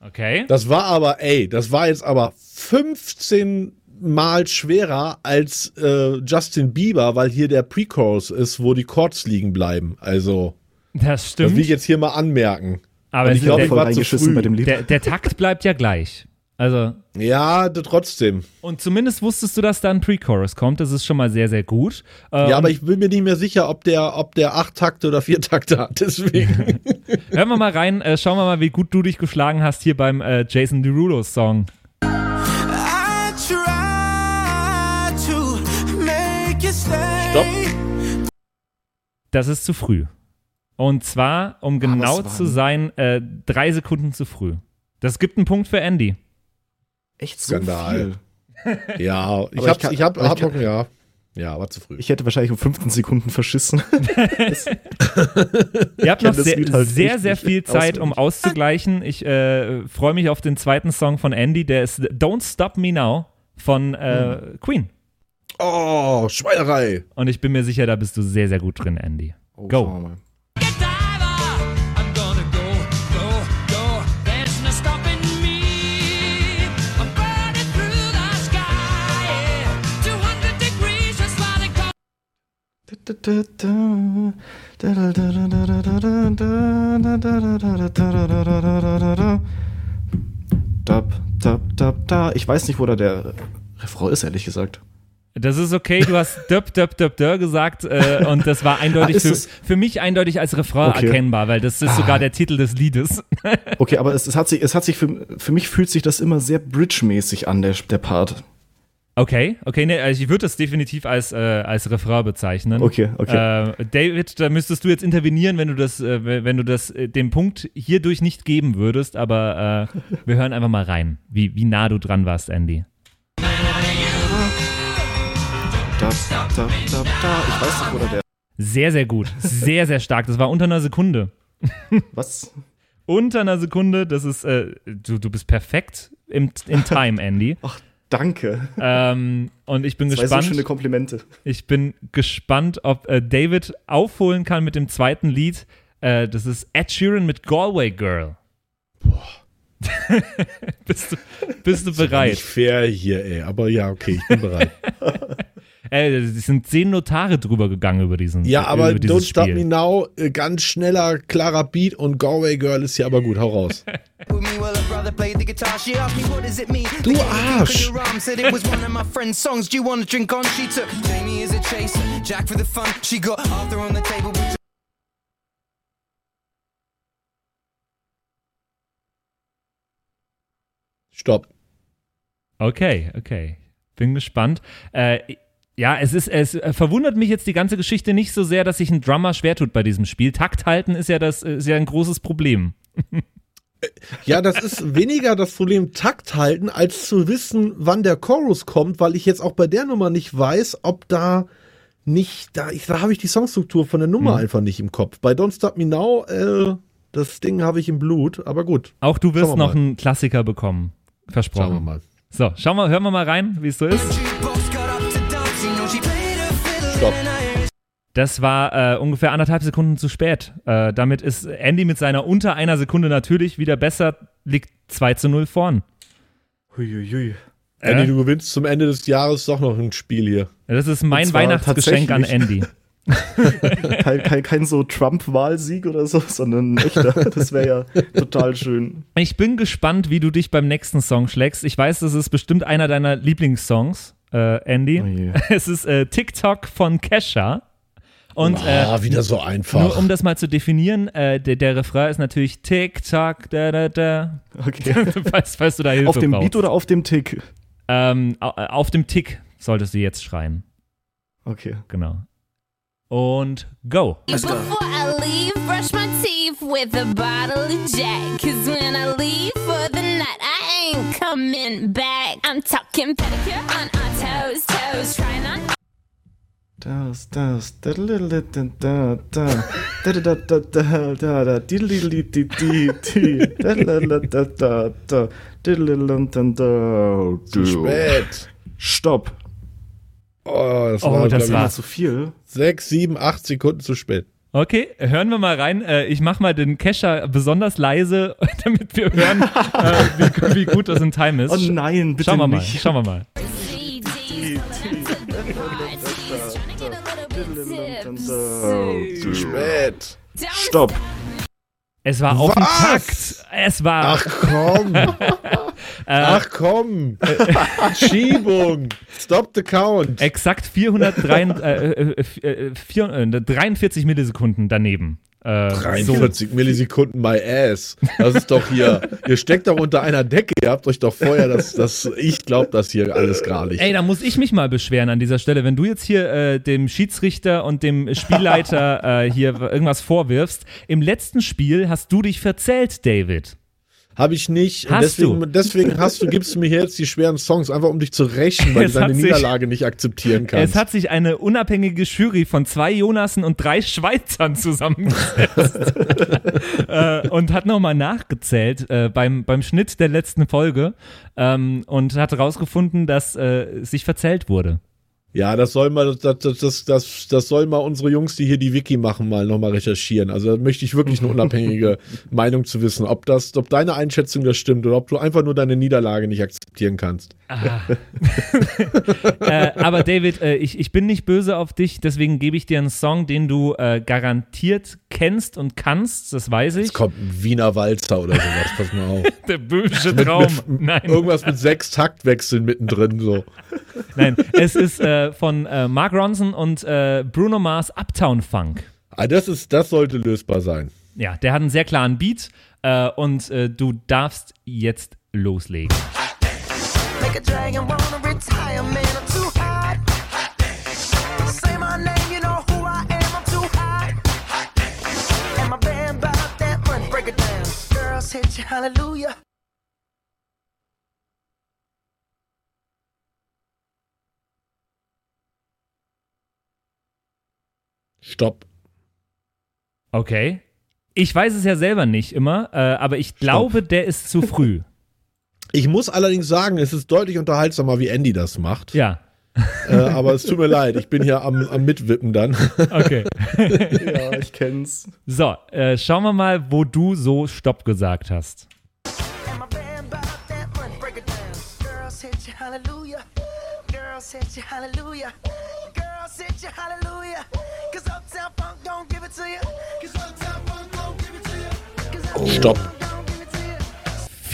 Okay. Das war aber, ey, das war jetzt aber 15 Mal schwerer als äh, Justin Bieber, weil hier der Pre-Chorus ist, wo die Chords liegen bleiben. Also, Das das stimmt. will ich jetzt hier mal anmerken. aber ich glaube, ich Voll war zu reingeschissen früh. bei dem Lied. der, der Takt bleibt ja gleich. Also, Ja, trotzdem. und zumindest wusstest du, dass da ein Pre-Chorus kommt. Das ist schon mal sehr, sehr gut. Äh, Ja, aber ich bin mir nicht mehr sicher, ob der, ob der acht Takte oder vier Takte hat. Deswegen. Hören wir mal rein. Äh, schauen wir mal, wie gut du dich geschlagen hast hier beim äh, Jason Derulo-Song. I try to make you stay. Stopp. Das ist zu früh. Und zwar, um genau zu sein, äh, drei Sekunden zu früh. Das gibt einen Punkt für Andy. Echt so Skandal. viel. Ja, ich Aber hab's, ich hab, aber ich hab noch, ja. Ja, war zu früh. Ich hätte wahrscheinlich um 15 Sekunden verschissen. Ihr habt noch sehr, halt sehr, sehr viel Zeit, um auswendig. auszugleichen. Ich äh, freue mich auf den zweiten Song von Andy, der ist Don't Stop Me Now von äh, Hm. Queen. Oh, Schweinerei. Und ich bin mir sicher, da bist du sehr, sehr gut drin, Andy. Oh, Go. Dab, dab, dab, da. Ich weiß nicht, wo da der Refrain ist, ehrlich gesagt. Das ist okay, du hast döp, döp, döp, döp gesagt äh, und das war eindeutig Ah, für, für mich eindeutig als Refrain Okay. Ah. erkennbar, weil das ist sogar der Titel des Liedes. Okay, aber es, es hat sich, es hat sich für, für mich fühlt sich das immer sehr Bridge-mäßig an, der, der Part. Okay, okay, nee, also ich würde das definitiv als, äh, als Refrain bezeichnen. Okay, okay. Äh, David, da müsstest du jetzt intervenieren, wenn du das, äh, wenn du das äh, dem Punkt hierdurch nicht geben würdest, aber äh, wir hören einfach mal rein, wie, wie nah du dran warst, Andy. Dab, dab, dab, da. Ich weiß nicht, wo da der. Sehr, sehr gut. Sehr, sehr stark. Das war unter einer Sekunde. Was? Unter einer Sekunde, das ist, äh, du, du bist perfekt im, in Time, Andy. Ach, danke. Ähm, und ich bin so gespannt. schöne Komplimente. Ich bin gespannt, ob äh, David aufholen kann mit dem zweiten Lied. Äh, das ist Ed Sheeran mit Galway Girl. bist, du, bist du Nicht bereit? fair hier, ey. Aber ja, okay, ich bin bereit. Ey, es sind zehn Notare drüber gegangen über diesen. Ja, aber Don't Stop Spiel. Me Now, äh, ganz schneller, klarer Beat und Go Girl ist hier aber gut. Hau raus. du Arsch! Stopp. Okay, okay. Bin gespannt. Äh, ja, es ist, es äh, verwundert mich jetzt die ganze Geschichte nicht so sehr, dass sich ein Drummer schwer tut bei diesem Spiel. Takt halten ist ja das, ist ja ein großes Problem. Ja, das ist weniger das Problem Takt halten, als zu wissen, wann der Chorus kommt, weil ich jetzt auch bei der Nummer nicht weiß, ob da nicht, da, ich, da habe ich die Songstruktur von der Nummer Mhm. einfach nicht im Kopf. Bei Don't Stop Me Now, äh, das Ding habe ich im Blut, aber gut. Auch du wirst wir noch mal. einen Klassiker bekommen. Versprochen. Schauen wir mal. So, schauen wir, hören wir mal rein, wie es so ist. Stopp. Das war äh, ungefähr anderthalb Sekunden zu spät. Äh, damit ist Andy mit seiner unter einer Sekunde natürlich wieder besser, liegt 2 zu 0 vorn. Huiuiui. Andy, Äh? du gewinnst zum Ende des Jahres doch noch ein Spiel hier. Das ist mein Weihnachtsgeschenk an. Andy. Kein, kein, kein so Trump-Wahlsieg oder so, sondern ein echter. Das wäre ja total schön. Ich bin gespannt, wie du dich beim nächsten Song schlägst. Ich weiß, das ist bestimmt einer deiner Lieblingssongs, äh, Andy. Oh. Es ist äh, TikTok von Kesha. Und äh, ah, wieder so einfach. nur um das mal zu definieren, äh, der, der Refrain ist natürlich TikTok, da da da. Okay. falls, falls du da Hilfe Auf dem brauchst. Beat oder auf dem Tick? Ähm, äh, auf dem Tick solltest du jetzt schreien. Okay. Genau. Und go. Before I leave, brush my teeth with a bottle of Jack. Cause when I leave for the night, I ain't coming back. I'm talking pedicure on our toes, toes, trying on Das, das, da, da, da, da, da, da, da, da, da, da, da, da, di, di, di, da, da, da, da, da, da, diddly, da, da, da, Zu spät. Stopp. Oh, das Oh, war, das glaub war- Zu viel. sechs, sieben, acht Sekunden zu spät. Okay, hören wir mal rein. Äh, ich mach mal den Kescher besonders leise, damit wir hören, äh, wie, wie gut das in Time ist. Oh nein, bitte Schauen wir mal, nicht. schauen wir mal. Zu spät. Stopp. Es war auf dem? Takt. Es war. Ach komm. Ach komm. Schiebung. Stop the count. Exakt 403, äh, äh, äh, äh, 43 Millisekunden daneben. Äh, so. 43 Millisekunden my ass. Das ist doch hier. Ihr steckt doch unter einer Decke. Ihr habt euch doch vorher das, das ich glaube das hier alles gar nicht. Ey, da muss ich mich mal beschweren an dieser Stelle. Wenn du jetzt hier äh, dem Schiedsrichter und dem Spielleiter äh, hier irgendwas vorwirfst, im letzten Spiel hast du dich verzählt, David. Habe ich nicht. Hast deswegen, du? deswegen hast du, gibst du mir jetzt die schweren Songs, einfach um dich zu rächen, weil Es du deine sich- Niederlage nicht akzeptieren kannst. Es hat sich eine unabhängige Jury von zwei Jonassen und drei Schweizern zusammengesetzt äh, und hat nochmal nachgezählt äh, beim, beim Schnitt der letzten Folge ähm, und hat herausgefunden, dass äh, sich verzählt wurde. Ja, das soll mal, das, das, das, das, das soll mal unsere Jungs, die hier die Wiki machen, mal nochmal recherchieren. Also da möchte ich wirklich eine unabhängige Meinung zu wissen, ob das, ob deine Einschätzung das stimmt oder ob du einfach nur deine Niederlage nicht akzeptieren kannst. äh, aber David, äh, ich, ich bin nicht böse auf dich, deswegen gebe ich dir einen Song, den du äh, garantiert kennst und kannst, das weiß ich. Jetzt kommt ein Wiener Walzer oder sowas, pass mal auf. Der böse Traum. Nein. Irgendwas mit sechs Taktwechseln mittendrin, so. Nein, es ist äh, von äh, Mark Ronson und äh, Bruno Mars Uptown Funk. Ah, das ist, das sollte lösbar sein. Ja, der hat einen sehr klaren Beat und du darfst jetzt loslegen. Make a dragon wanna retire, man. I'm too hot. Say my name, you know who I am. I'm too hot. And my band bought that money. Break it down. Girls hit you, hallelujah. Stopp. Okay. Ich weiß es ja selber nicht immer, äh, aber ich glaube, der ist zu früh. Ich muss allerdings sagen, es ist deutlich unterhaltsamer, wie Andy das macht. Ja, Äh, aber es tut mir leid, ich bin hier am, am Mitwippen dann. okay. Ja, ich kenn's. So, äh, schauen wir mal, wo du so Stopp gesagt hast. Stopp.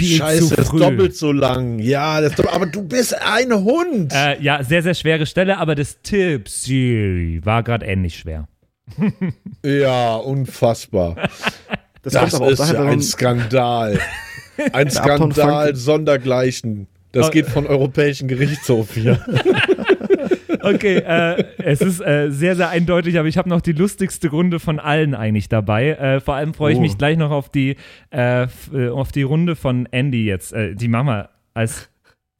Viel Scheiße, zu das ist früh. doppelt so lang. Ja, das ist doppelt, aber du bist ein Hund. Äh, ja, sehr, sehr schwere Stelle, aber das Tipsy war gerade ähnlich schwer. Ja, unfassbar. Das, Das ist daher, ja wenn ein Skandal. Ein Skandal sondergleichen. Das geht von Europäischen Gerichtshof hier. Okay, äh, es ist äh, sehr, sehr eindeutig, aber ich habe noch die lustigste Runde von allen eigentlich dabei. Äh, vor allem freue ich Oh. mich gleich noch auf die, äh, äh, auf die Runde von Andy jetzt. Äh, die machen wir als.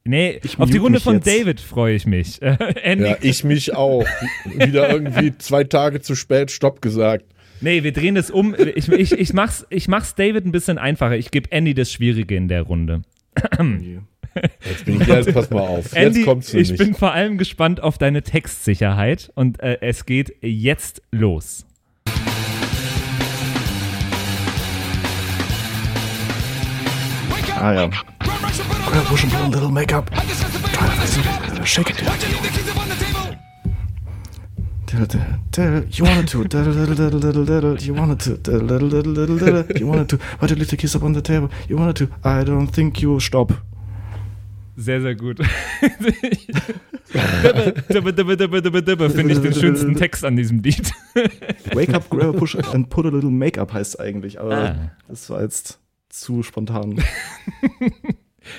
Nee, Ich auf die Runde von jetzt. David freue ich mich. Äh, Andy, Ja, ich mich auch. Wieder irgendwie zwei Tage zu spät Stopp gesagt. nee, wir drehen das um. Ich, ich, ich, mach's, ich mach's David ein bisschen einfacher. Ich gebe Andy das Schwierige in der Runde. Jetzt bin ich, jetzt pass mal auf. Andy, jetzt kommt's ich nämlich. bin vor allem gespannt auf deine Textsicherheit und äh, es geht jetzt los. ah ja. Grab, push a little makeup. Shake it. Diddle, You wanted to, diddle, you wanted to, diddle, you wanted to, you leave the kiss up on the table? You wanted to, I don't think you, stop. Sehr, sehr gut. Dibbe, dibbe, dibbe, dibbe, dibbe, Finde ich den schönsten Text an diesem Lied. Wake up, grab a push and put a little makeup heißt eigentlich, aber Ah. das war jetzt zu spontan.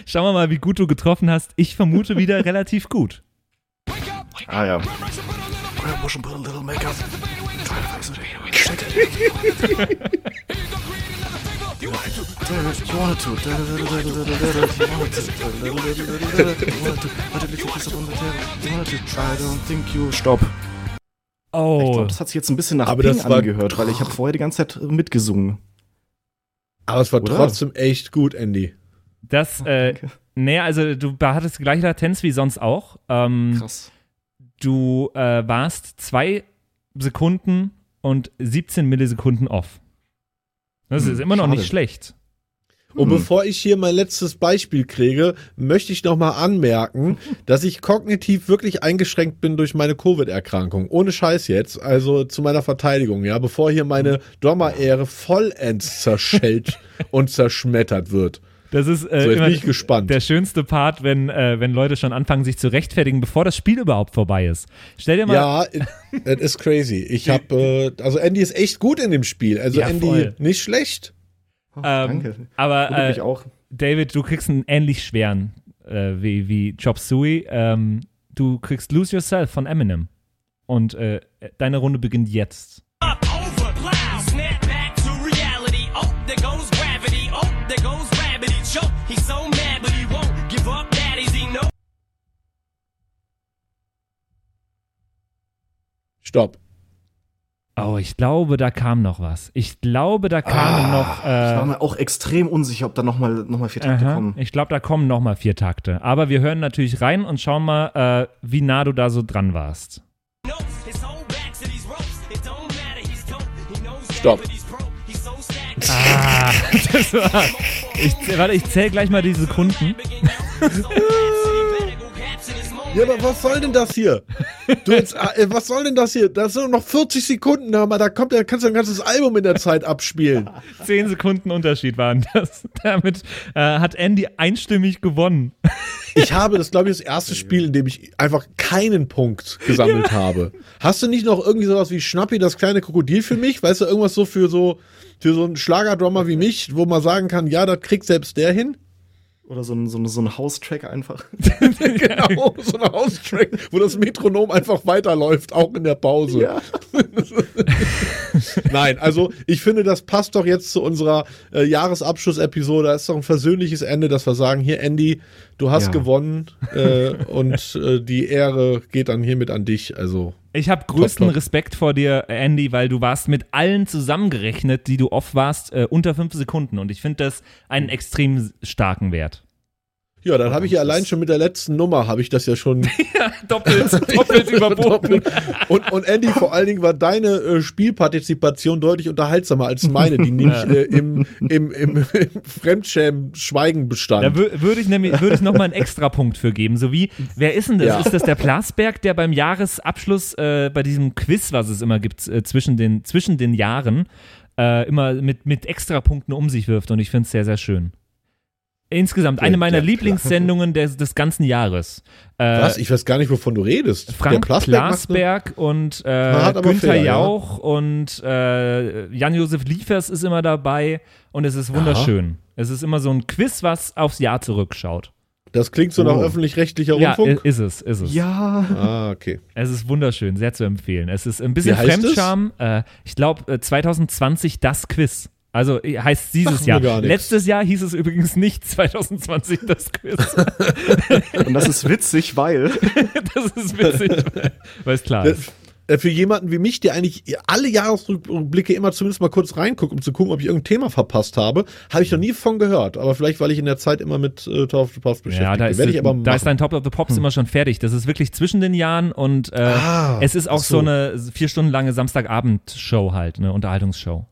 Schauen wir mal, wie gut du getroffen hast. Ich vermute wieder relativ gut. Ah ja. Grab a push and put a little makeup. You wanted to, you wanted to, diddle, diddle, diddle, diddle, diddle, you wanted to, why did you leave the kiss up on the table? You wanted to, I don't think you, stop. Ich Oh, glaube, das hat sich jetzt ein bisschen nach Aber Ping angehört, weil ich habe vorher die ganze Zeit mitgesungen. Aber es war Oder? trotzdem echt gut, Andy. das, äh, nee, also du hattest die gleiche Latenz wie sonst auch. Ähm, Krass. du äh, warst zwei Sekunden und 17 Millisekunden off. Das Hm, ist immer noch schade. nicht schlecht. Und Hm. bevor ich hier mein letztes Beispiel kriege, möchte ich nochmal anmerken, dass ich kognitiv wirklich eingeschränkt bin durch meine Covid-Erkrankung. Ohne Scheiß jetzt. Also zu meiner Verteidigung, ja. Bevor hier meine Drummer-Ehre vollends zerschellt und zerschmettert wird. Das ist äh, So, immer bin ich gespannt. der schönste Part, wenn, äh, wenn Leute schon anfangen, sich zu rechtfertigen, bevor das Spiel überhaupt vorbei ist. Stell dir mal, Ja, das ist crazy. Ich habe, äh, also Andy ist echt gut in dem Spiel. Also Ja, Andy voll. nicht schlecht. Oh, ähm, danke. aber äh, mich auch. David, du kriegst einen ähnlich schweren äh, wie, wie Chop Suey. Ähm, du kriegst Lose Yourself von Eminem. Und äh, deine Runde beginnt jetzt. Reality. Oh, Stopp. Oh, ich glaube, da kam noch was. Ich glaube, da kamen noch. Ich war Äh, mir auch extrem unsicher, ob da nochmal noch mal vier Takte aha, kommen. ich glaube, da kommen noch mal vier Takte. Aber wir hören natürlich rein und schauen mal, äh, wie nah du da so dran warst. Stopp. Ah, das war. Ich, warte, ich zähle gleich mal die Sekunden. Ja, aber was soll denn das hier? Du jetzt, äh, was soll denn das hier? Das sind noch 40 Sekunden, aber da kommt, da kannst du ein ganzes Album in der Zeit abspielen. Zehn Sekunden Unterschied waren das. Damit äh, hat Andy einstimmig gewonnen. Ich habe das, glaube ich, das erste Spiel, in dem ich einfach keinen Punkt gesammelt habe. Hast du nicht noch irgendwie sowas wie Schnappi, das kleine Krokodil für mich? Weißt du, irgendwas so für so, für so einen Schlagerdrummer wie mich, wo man sagen kann, ja, das kriegt selbst der hin? Oder so ein, so ein, so ein House-Track einfach. genau, so ein House-Track, wo das Metronom einfach weiterläuft, auch in der Pause. Ja. Nein, also ich finde, das passt doch jetzt zu unserer äh, Jahresabschlussepisode. Das ist doch ein versöhnliches Ende, dass wir sagen, hier Andy, du hast Ja. gewonnen äh, und äh, die Ehre geht dann hiermit an dich. Also Ich habe größten top. Respekt vor dir, Andy, weil du warst mit allen zusammengerechnet, die du off warst, äh, unter fünf Sekunden. Und ich finde das einen extrem starken Wert. Ja, dann habe ich ja allein schon mit der letzten Nummer habe ich das ja schon Doppelt, doppelt überboten. Und, und Andy, vor allen Dingen war deine äh, Spielpartizipation deutlich unterhaltsamer als meine, die nämlich äh, im, im, im, im Fremdschämen-Schweigen bestand. Da wür- würde ich nämlich würde ich noch mal einen Extrapunkt für geben. So wie, wer ist denn das? Ja. Ist das der Plasberg, der beim Jahresabschluss äh, bei diesem Quiz, was es immer gibt, äh, zwischen, den, zwischen den Jahren, äh, immer mit, mit Extrapunkten um sich wirft? Und ich finde es sehr, sehr schön. Insgesamt eine meiner der Lieblingssendungen des, des ganzen Jahres. Äh, Was? Ich weiß gar nicht, wovon du redest. Frank Plasberg und äh, Günther fair, ja. Jauch und äh, Jan-Josef Liefers ist immer dabei und es ist wunderschön. Es ist immer so ein Quiz, was aufs Jahr zurückschaut. Das klingt so nach Oh. öffentlich-rechtlicher Ja, Rundfunk. i- ist es, ist es. Ja. ah, okay. Es ist wunderschön, sehr zu empfehlen. Es ist ein bisschen Fremdscham. Äh, ich glaube, 2020 das Quiz. Also äh, heißt dieses mir Jahr. Letztes Jahr hieß es übrigens nicht 2020 das Quiz. Und das ist witzig, weil das ist witzig, weil es klar ist. Äh, Für jemanden wie mich, der eigentlich alle Jahresrückblicke immer zumindest mal kurz reinguckt, um zu gucken, ob ich irgendein Thema verpasst habe, habe ich noch nie von gehört. Aber vielleicht, weil ich in der Zeit immer mit äh, Top of the Pops beschäftigt Ja, da bin. ist, Werde ich aber da ist dein Top of the Pops immer schon fertig. Das ist wirklich zwischen den Jahren und äh, Ah, es ist auch ach so. so eine vier Stunden lange Samstagabend-Show halt, eine Unterhaltungsshow.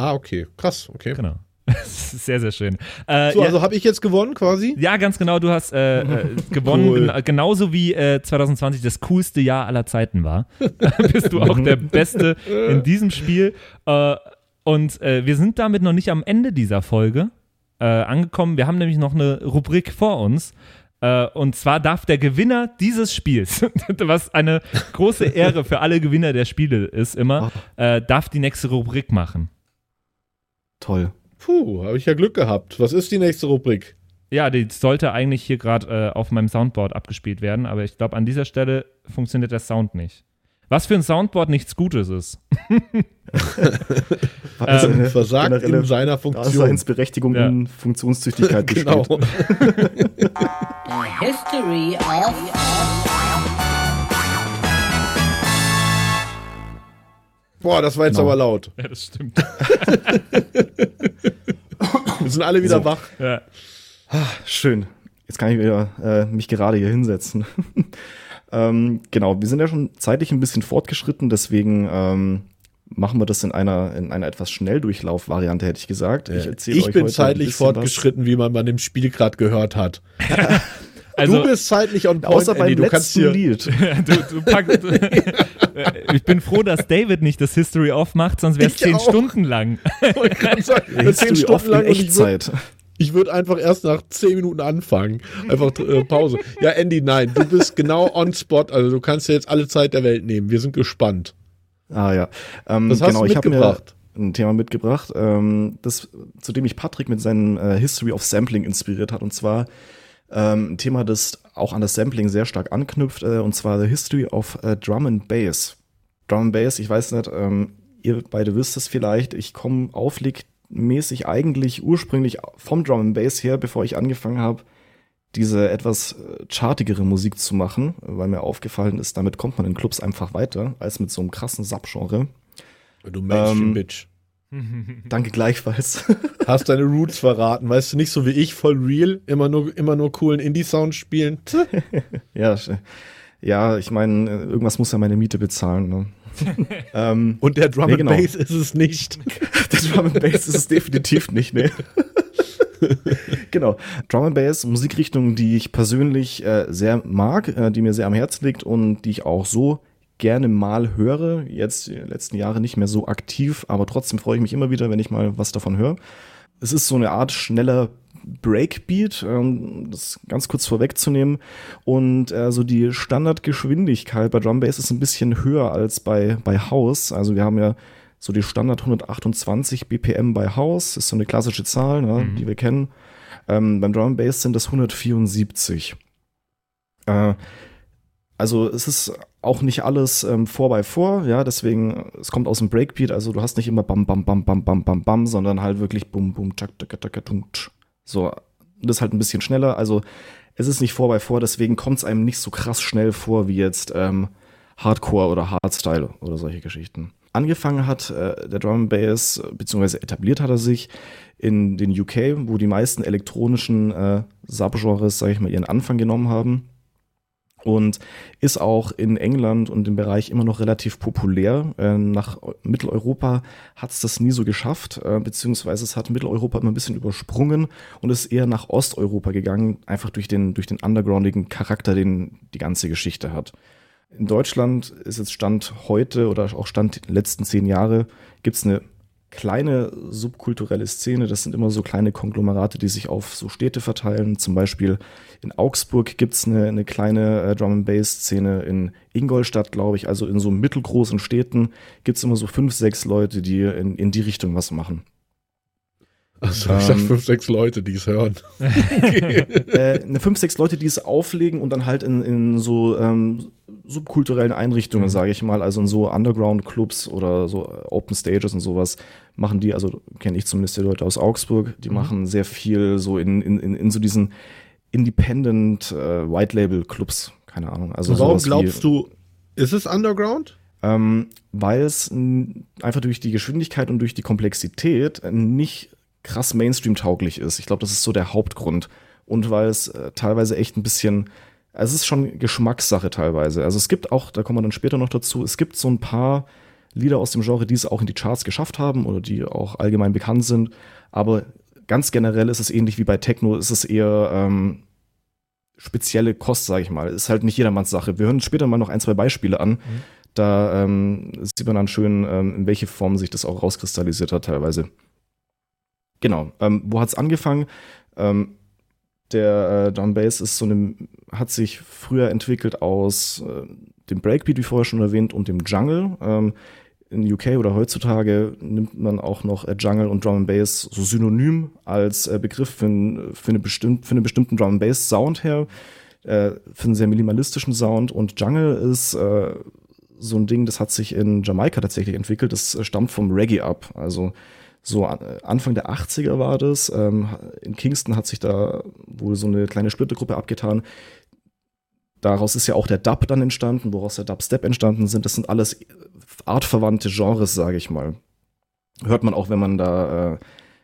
Ah, okay. Krass, okay. Genau. Sehr, sehr schön. Äh, So, ja, also habe ich jetzt gewonnen quasi? ja, ganz genau. Du hast äh, äh, gewonnen, Cool. gena- genauso wie äh, 2020 das coolste Jahr aller Zeiten war. Bist du auch der Beste in diesem Spiel. Äh, und äh, wir sind damit noch nicht am Ende dieser Folge äh, angekommen. Wir haben nämlich noch eine Rubrik vor uns. Äh, und zwar darf der Gewinner dieses Spiels, was eine große Ehre für alle Gewinner der Spiele ist immer, äh, darf die nächste Rubrik machen. Toll. Puh, habe ich ja Glück gehabt. Was ist die nächste Rubrik? Ja, die sollte eigentlich hier gerade äh, auf meinem Soundboard abgespielt werden, aber ich glaube, an dieser Stelle funktioniert der Sound nicht. Was für ein Soundboard nichts Gutes ist. Weil Ähm, Versagt in seiner Funktion. Daseinsberechtigung Ja. in Funktionstüchtigkeit Genau. History of Boah, das war jetzt Genau. aber laut. Ja, das stimmt. Wir sind alle wieder So. wach. Ja. Schön. Jetzt kann ich wieder äh, mich gerade hier hinsetzen. ähm, genau, wir sind ja schon zeitlich ein bisschen fortgeschritten, deswegen ähm, machen wir das in einer, in einer etwas Schnelldurchlauf-Variante, hätte ich gesagt. Ich, erzähle Ich euch bin zeitlich fortgeschritten, wie man bei dem Spiel gerade gehört hat. Also, du bist zeitlich on Was. point, Außer Andy. beim Du kannst letzten hier, Lied. du, du packst, ich bin froh, dass David nicht das History Off macht, sonst wäre es Ich zehn auch. Stunden lang. wollte gerade sagen, zehn Stunden lang ich würde Echtzeit. ich würd einfach erst nach zehn Minuten anfangen. Einfach äh, Pause. Ja, Andy, nein, du bist genau on spot. Also du kannst dir jetzt alle Zeit der Welt nehmen. Wir sind gespannt. Ah ja. Ähm, Was hast genau, du ich habe mir mitgebracht? ein Thema mitgebracht, ähm, das, zu dem ich Patrick mit seinem äh, History of Sampling inspiriert hat. Und zwar ähm, ein Thema, das auch an das Sampling sehr stark anknüpft, äh, und zwar The History of äh, Drum and Bass. Drum and Bass, ich weiß nicht, ähm, ihr beide wisst es vielleicht, ich komme auflegmäßig eigentlich ursprünglich vom Drum and Bass her, bevor ich angefangen habe, diese etwas äh, chartigere Musik zu machen, weil mir aufgefallen ist, damit kommt man in Clubs einfach weiter, als mit so einem krassen Subgenre. Du Mainstream Ähm, Bitch. Danke gleichfalls. Hast deine Roots verraten, weißt du, nicht so wie ich, voll real, immer nur, immer nur coolen Indie-Sound spielen. ja, ja, ich meine, irgendwas muss ja meine Miete bezahlen. Ne? ähm, Und der Drum Nee, and genau. Bass ist es nicht. Der Drum and Bass ist es definitiv nicht, ne? genau. Drum and Bass, Musikrichtung, die ich persönlich äh, sehr mag, äh, die mir sehr am Herzen liegt und die ich auch so gerne mal höre. Jetzt die letzten Jahre nicht mehr so aktiv, aber trotzdem freue ich mich immer wieder, wenn ich mal was davon höre. Es ist so eine Art schneller Breakbeat, ähm, das ganz kurz vorwegzunehmen. Und äh, so die Standardgeschwindigkeit bei Drum Bass ist ein bisschen höher als bei, bei House. Also wir haben ja so die Standard 128 BPM bei House, ist so eine klassische Zahl, ne, die wir kennen. Ähm, beim Drum Bass sind das 174. Äh, also es ist auch nicht alles ähm, 4x4, ja, deswegen, es kommt aus dem Breakbeat, also du hast nicht immer bam, bam, bam, bam, bam, bam, bam, sondern halt wirklich bum, bum, tschak, tschak, tschak, tum, tsch. So, das ist halt ein bisschen schneller, also es ist nicht 4x4, deswegen kommt es einem nicht so krass schnell vor wie jetzt ähm, Hardcore oder Hardstyle oder solche Geschichten. Angefangen hat äh, der Drum Bass, beziehungsweise etabliert hat er sich in den UK, wo die meisten elektronischen äh, Subgenres, sage ich mal, ihren Anfang genommen haben. Und ist auch in England und im Bereich immer noch relativ populär. Äh, nach Mitteleuropa hat es das nie so geschafft, äh, beziehungsweise es hat Mitteleuropa immer ein bisschen übersprungen und ist eher nach Osteuropa gegangen, einfach durch den, durch den undergroundigen Charakter, den die ganze Geschichte hat. In Deutschland ist jetzt Stand heute oder auch Stand die letzten zehn Jahre, gibt es eine kleine subkulturelle Szene. Das sind immer so kleine Konglomerate, die sich auf so Städte verteilen. Zum Beispiel in Augsburg gibt es eine, eine kleine äh, Drum and Bass Szene. In Ingolstadt, glaube ich, also in so mittelgroßen Städten gibt es immer so fünf, sechs Leute, die in, in die Richtung was machen. Also, ich dachte Ähm, fünf, sechs Leute, die es hören. äh, eine fünf, sechs Leute, die es auflegen und dann halt in, in so ähm, subkulturellen Einrichtungen, sage ich mal, also in so Underground-Clubs oder so äh, Open Stages und sowas, machen die, also kenne ich zumindest die Leute aus Augsburg, die machen sehr viel so in, in, in, in so diesen Independent äh, White Label Clubs, keine Ahnung. Also Warum glaubst wie, du, ist es Underground? ähm, weil es einfach durch die Geschwindigkeit und durch die Komplexität nicht krass Mainstream-tauglich ist. Ich glaube, das ist so der Hauptgrund. Und weil es äh, teilweise echt ein bisschen, also es ist schon Geschmackssache teilweise. Also es gibt auch, da kommen wir dann später noch dazu, es gibt so ein paar Lieder aus dem Genre, die es auch in die Charts geschafft haben oder die auch allgemein bekannt sind. Aber ganz generell ist es ähnlich wie bei Techno, ist es eher ähm, spezielle Kost, sage ich mal. Ist halt nicht jedermanns Sache. Wir hören später mal noch ein, zwei Beispiele an. Da ähm, sieht man dann schön, ähm, in welche Form sich das auch rauskristallisiert hat teilweise. Genau. Ähm, wo hat's angefangen? Ähm, der äh, Drum Bass ist so eine, hat sich früher entwickelt aus äh, dem Breakbeat, wie vorher schon erwähnt, und dem Jungle. Ähm, in UK oder heutzutage nimmt man auch noch äh, Jungle und Drum and Bass so synonym als äh, Begriff für, für, eine bestimmt, für einen bestimmten Drum and Bass Sound her, äh, für einen sehr minimalistischen Sound. Und Jungle ist äh, so ein Ding, das hat sich in Jamaika tatsächlich entwickelt. Das äh, stammt vom Reggae ab. Also so äh, Anfang der 80er war das. Ähm, in Kingston hat sich da wohl so eine kleine Splittergruppe abgetan. Daraus ist ja auch der Dub dann entstanden, woraus der Dubstep entstanden sind. Das sind alles artverwandte Genres, sage ich mal. Hört man auch, wenn man da, äh,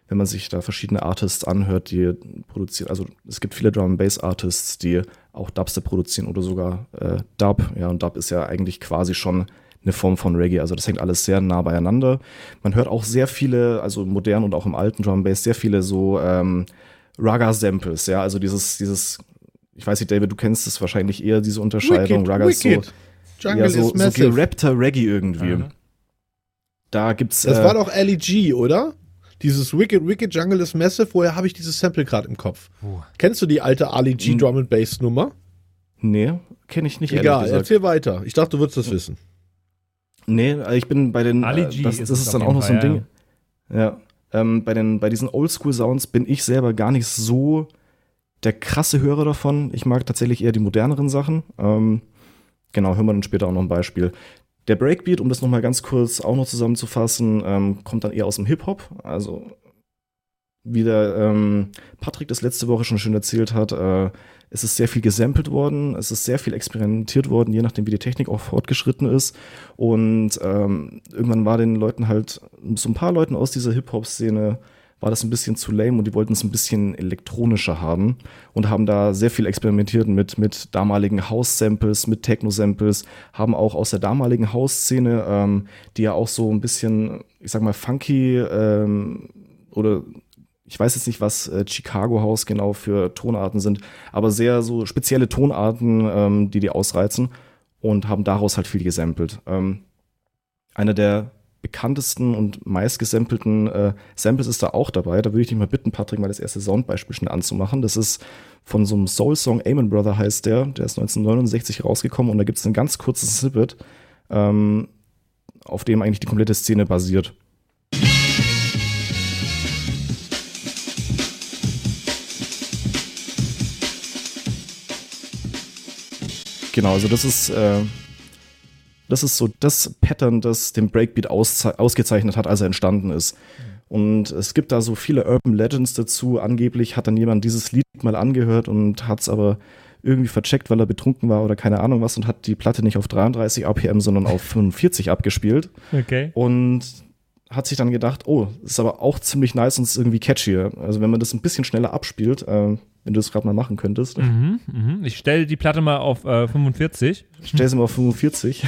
wenn man sich da verschiedene Artists anhört, die produzieren. Also es gibt viele Drum and Bass Artists, die auch Dubstep produzieren oder sogar äh, Dub. Ja, und Dub ist ja eigentlich quasi schon eine Form von Reggae. Also das hängt alles sehr nah beieinander. Man hört auch sehr viele, also im modernen und auch im alten Drum Bass, sehr viele so ähm, Raga-Samples. Ja, also dieses, dieses, ich weiß nicht, David, du kennst es wahrscheinlich eher, diese Unterscheidung. Wicked, Raga ist so. Jungle ja, so, so gerappter Reggae irgendwie. Mhm. Da gibt's. das äh, war doch LEG, oder? Dieses Wicked, Wicked Jungle is Massive, woher habe ich dieses Sample gerade im Kopf? Kennst du die alte Ali G Hm. Drum and Bass Nummer? Nee, kenne ich nicht. Egal, erzähl weiter. Ich dachte, du würdest das wissen. Nee, ich bin bei den. Ali äh, G das, ist das ist dann auch noch so ein Ding. Ja. Ähm, bei, den, bei diesen Oldschool-Sounds bin ich selber gar nicht so der krasse Hörer davon. Ich mag tatsächlich eher die moderneren Sachen. Ähm, genau, hören wir dann später auch noch ein Beispiel. Der Breakbeat, um das nochmal ganz kurz auch noch zusammenzufassen, ähm, kommt dann eher aus dem Hip-Hop. Also wie der ähm, Patrick das letzte Woche schon schön erzählt hat, äh, es ist sehr viel gesampelt worden, es ist sehr viel experimentiert worden, je nachdem, wie die Technik auch fortgeschritten ist. Und ähm, irgendwann war den Leuten halt, so ein paar Leuten aus dieser Hip-Hop-Szene, war das ein bisschen zu lame und die wollten es ein bisschen elektronischer haben und haben da sehr viel experimentiert mit, mit damaligen House-Samples, mit Techno-Samples, haben auch aus der damaligen House-Szene, ähm, die ja auch so ein bisschen, ich sag mal, funky ähm, oder ich weiß jetzt nicht, was äh, Chicago House genau für Tonarten sind, aber sehr so spezielle Tonarten, ähm, die die ausreizen und haben daraus halt viel gesampelt. Ähm, einer der bekanntesten und meistgesampelten äh, Samples ist da auch dabei. Da würde ich dich mal bitten, Patrick, mal das erste Soundbeispiel schnell anzumachen. Das ist von so einem Soul-Song, Amen Brother heißt der. Der ist 1969 rausgekommen und da gibt es ein ganz kurzes Snippet, ähm, auf dem eigentlich die komplette Szene basiert. Genau, also das ist, äh, das ist so das Pattern, das den Breakbeat ausgezeichnet hat, als er entstanden ist. Und es gibt da so viele Urban Legends dazu. Angeblich hat dann jemand dieses Lied mal angehört und hat es aber irgendwie vercheckt, weil er betrunken war oder keine Ahnung was und hat die Platte nicht auf 33 RPM, sondern auf 45 abgespielt. Okay. Und hat sich dann gedacht, oh, ist aber auch ziemlich nice und ist irgendwie catchier. Also wenn man das ein bisschen schneller abspielt, äh, wenn du es gerade mal machen könntest. Mhm, mhm. Ich stelle die Platte mal auf äh, 45. Stell sie mal auf 45.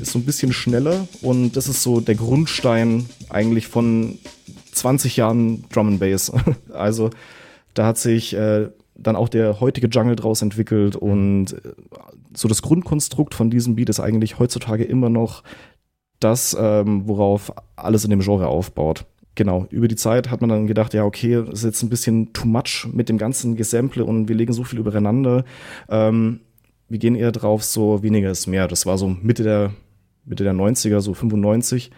Ist so ein bisschen schneller und das ist so der Grundstein eigentlich von 20 Jahren Drum and Bass. Also da hat sich äh, dann auch der heutige Jungle draus entwickelt und äh, so das Grundkonstrukt von diesem Beat ist eigentlich heutzutage immer noch das, ähm, worauf alles in dem Genre aufbaut. Genau, über die Zeit hat man dann gedacht, ja, okay, ist jetzt ein bisschen too much mit dem ganzen Gesample und wir legen so viel übereinander. Ähm, wir gehen eher drauf, so weniger ist mehr. Das war so Mitte der, Mitte der 90er, so 95.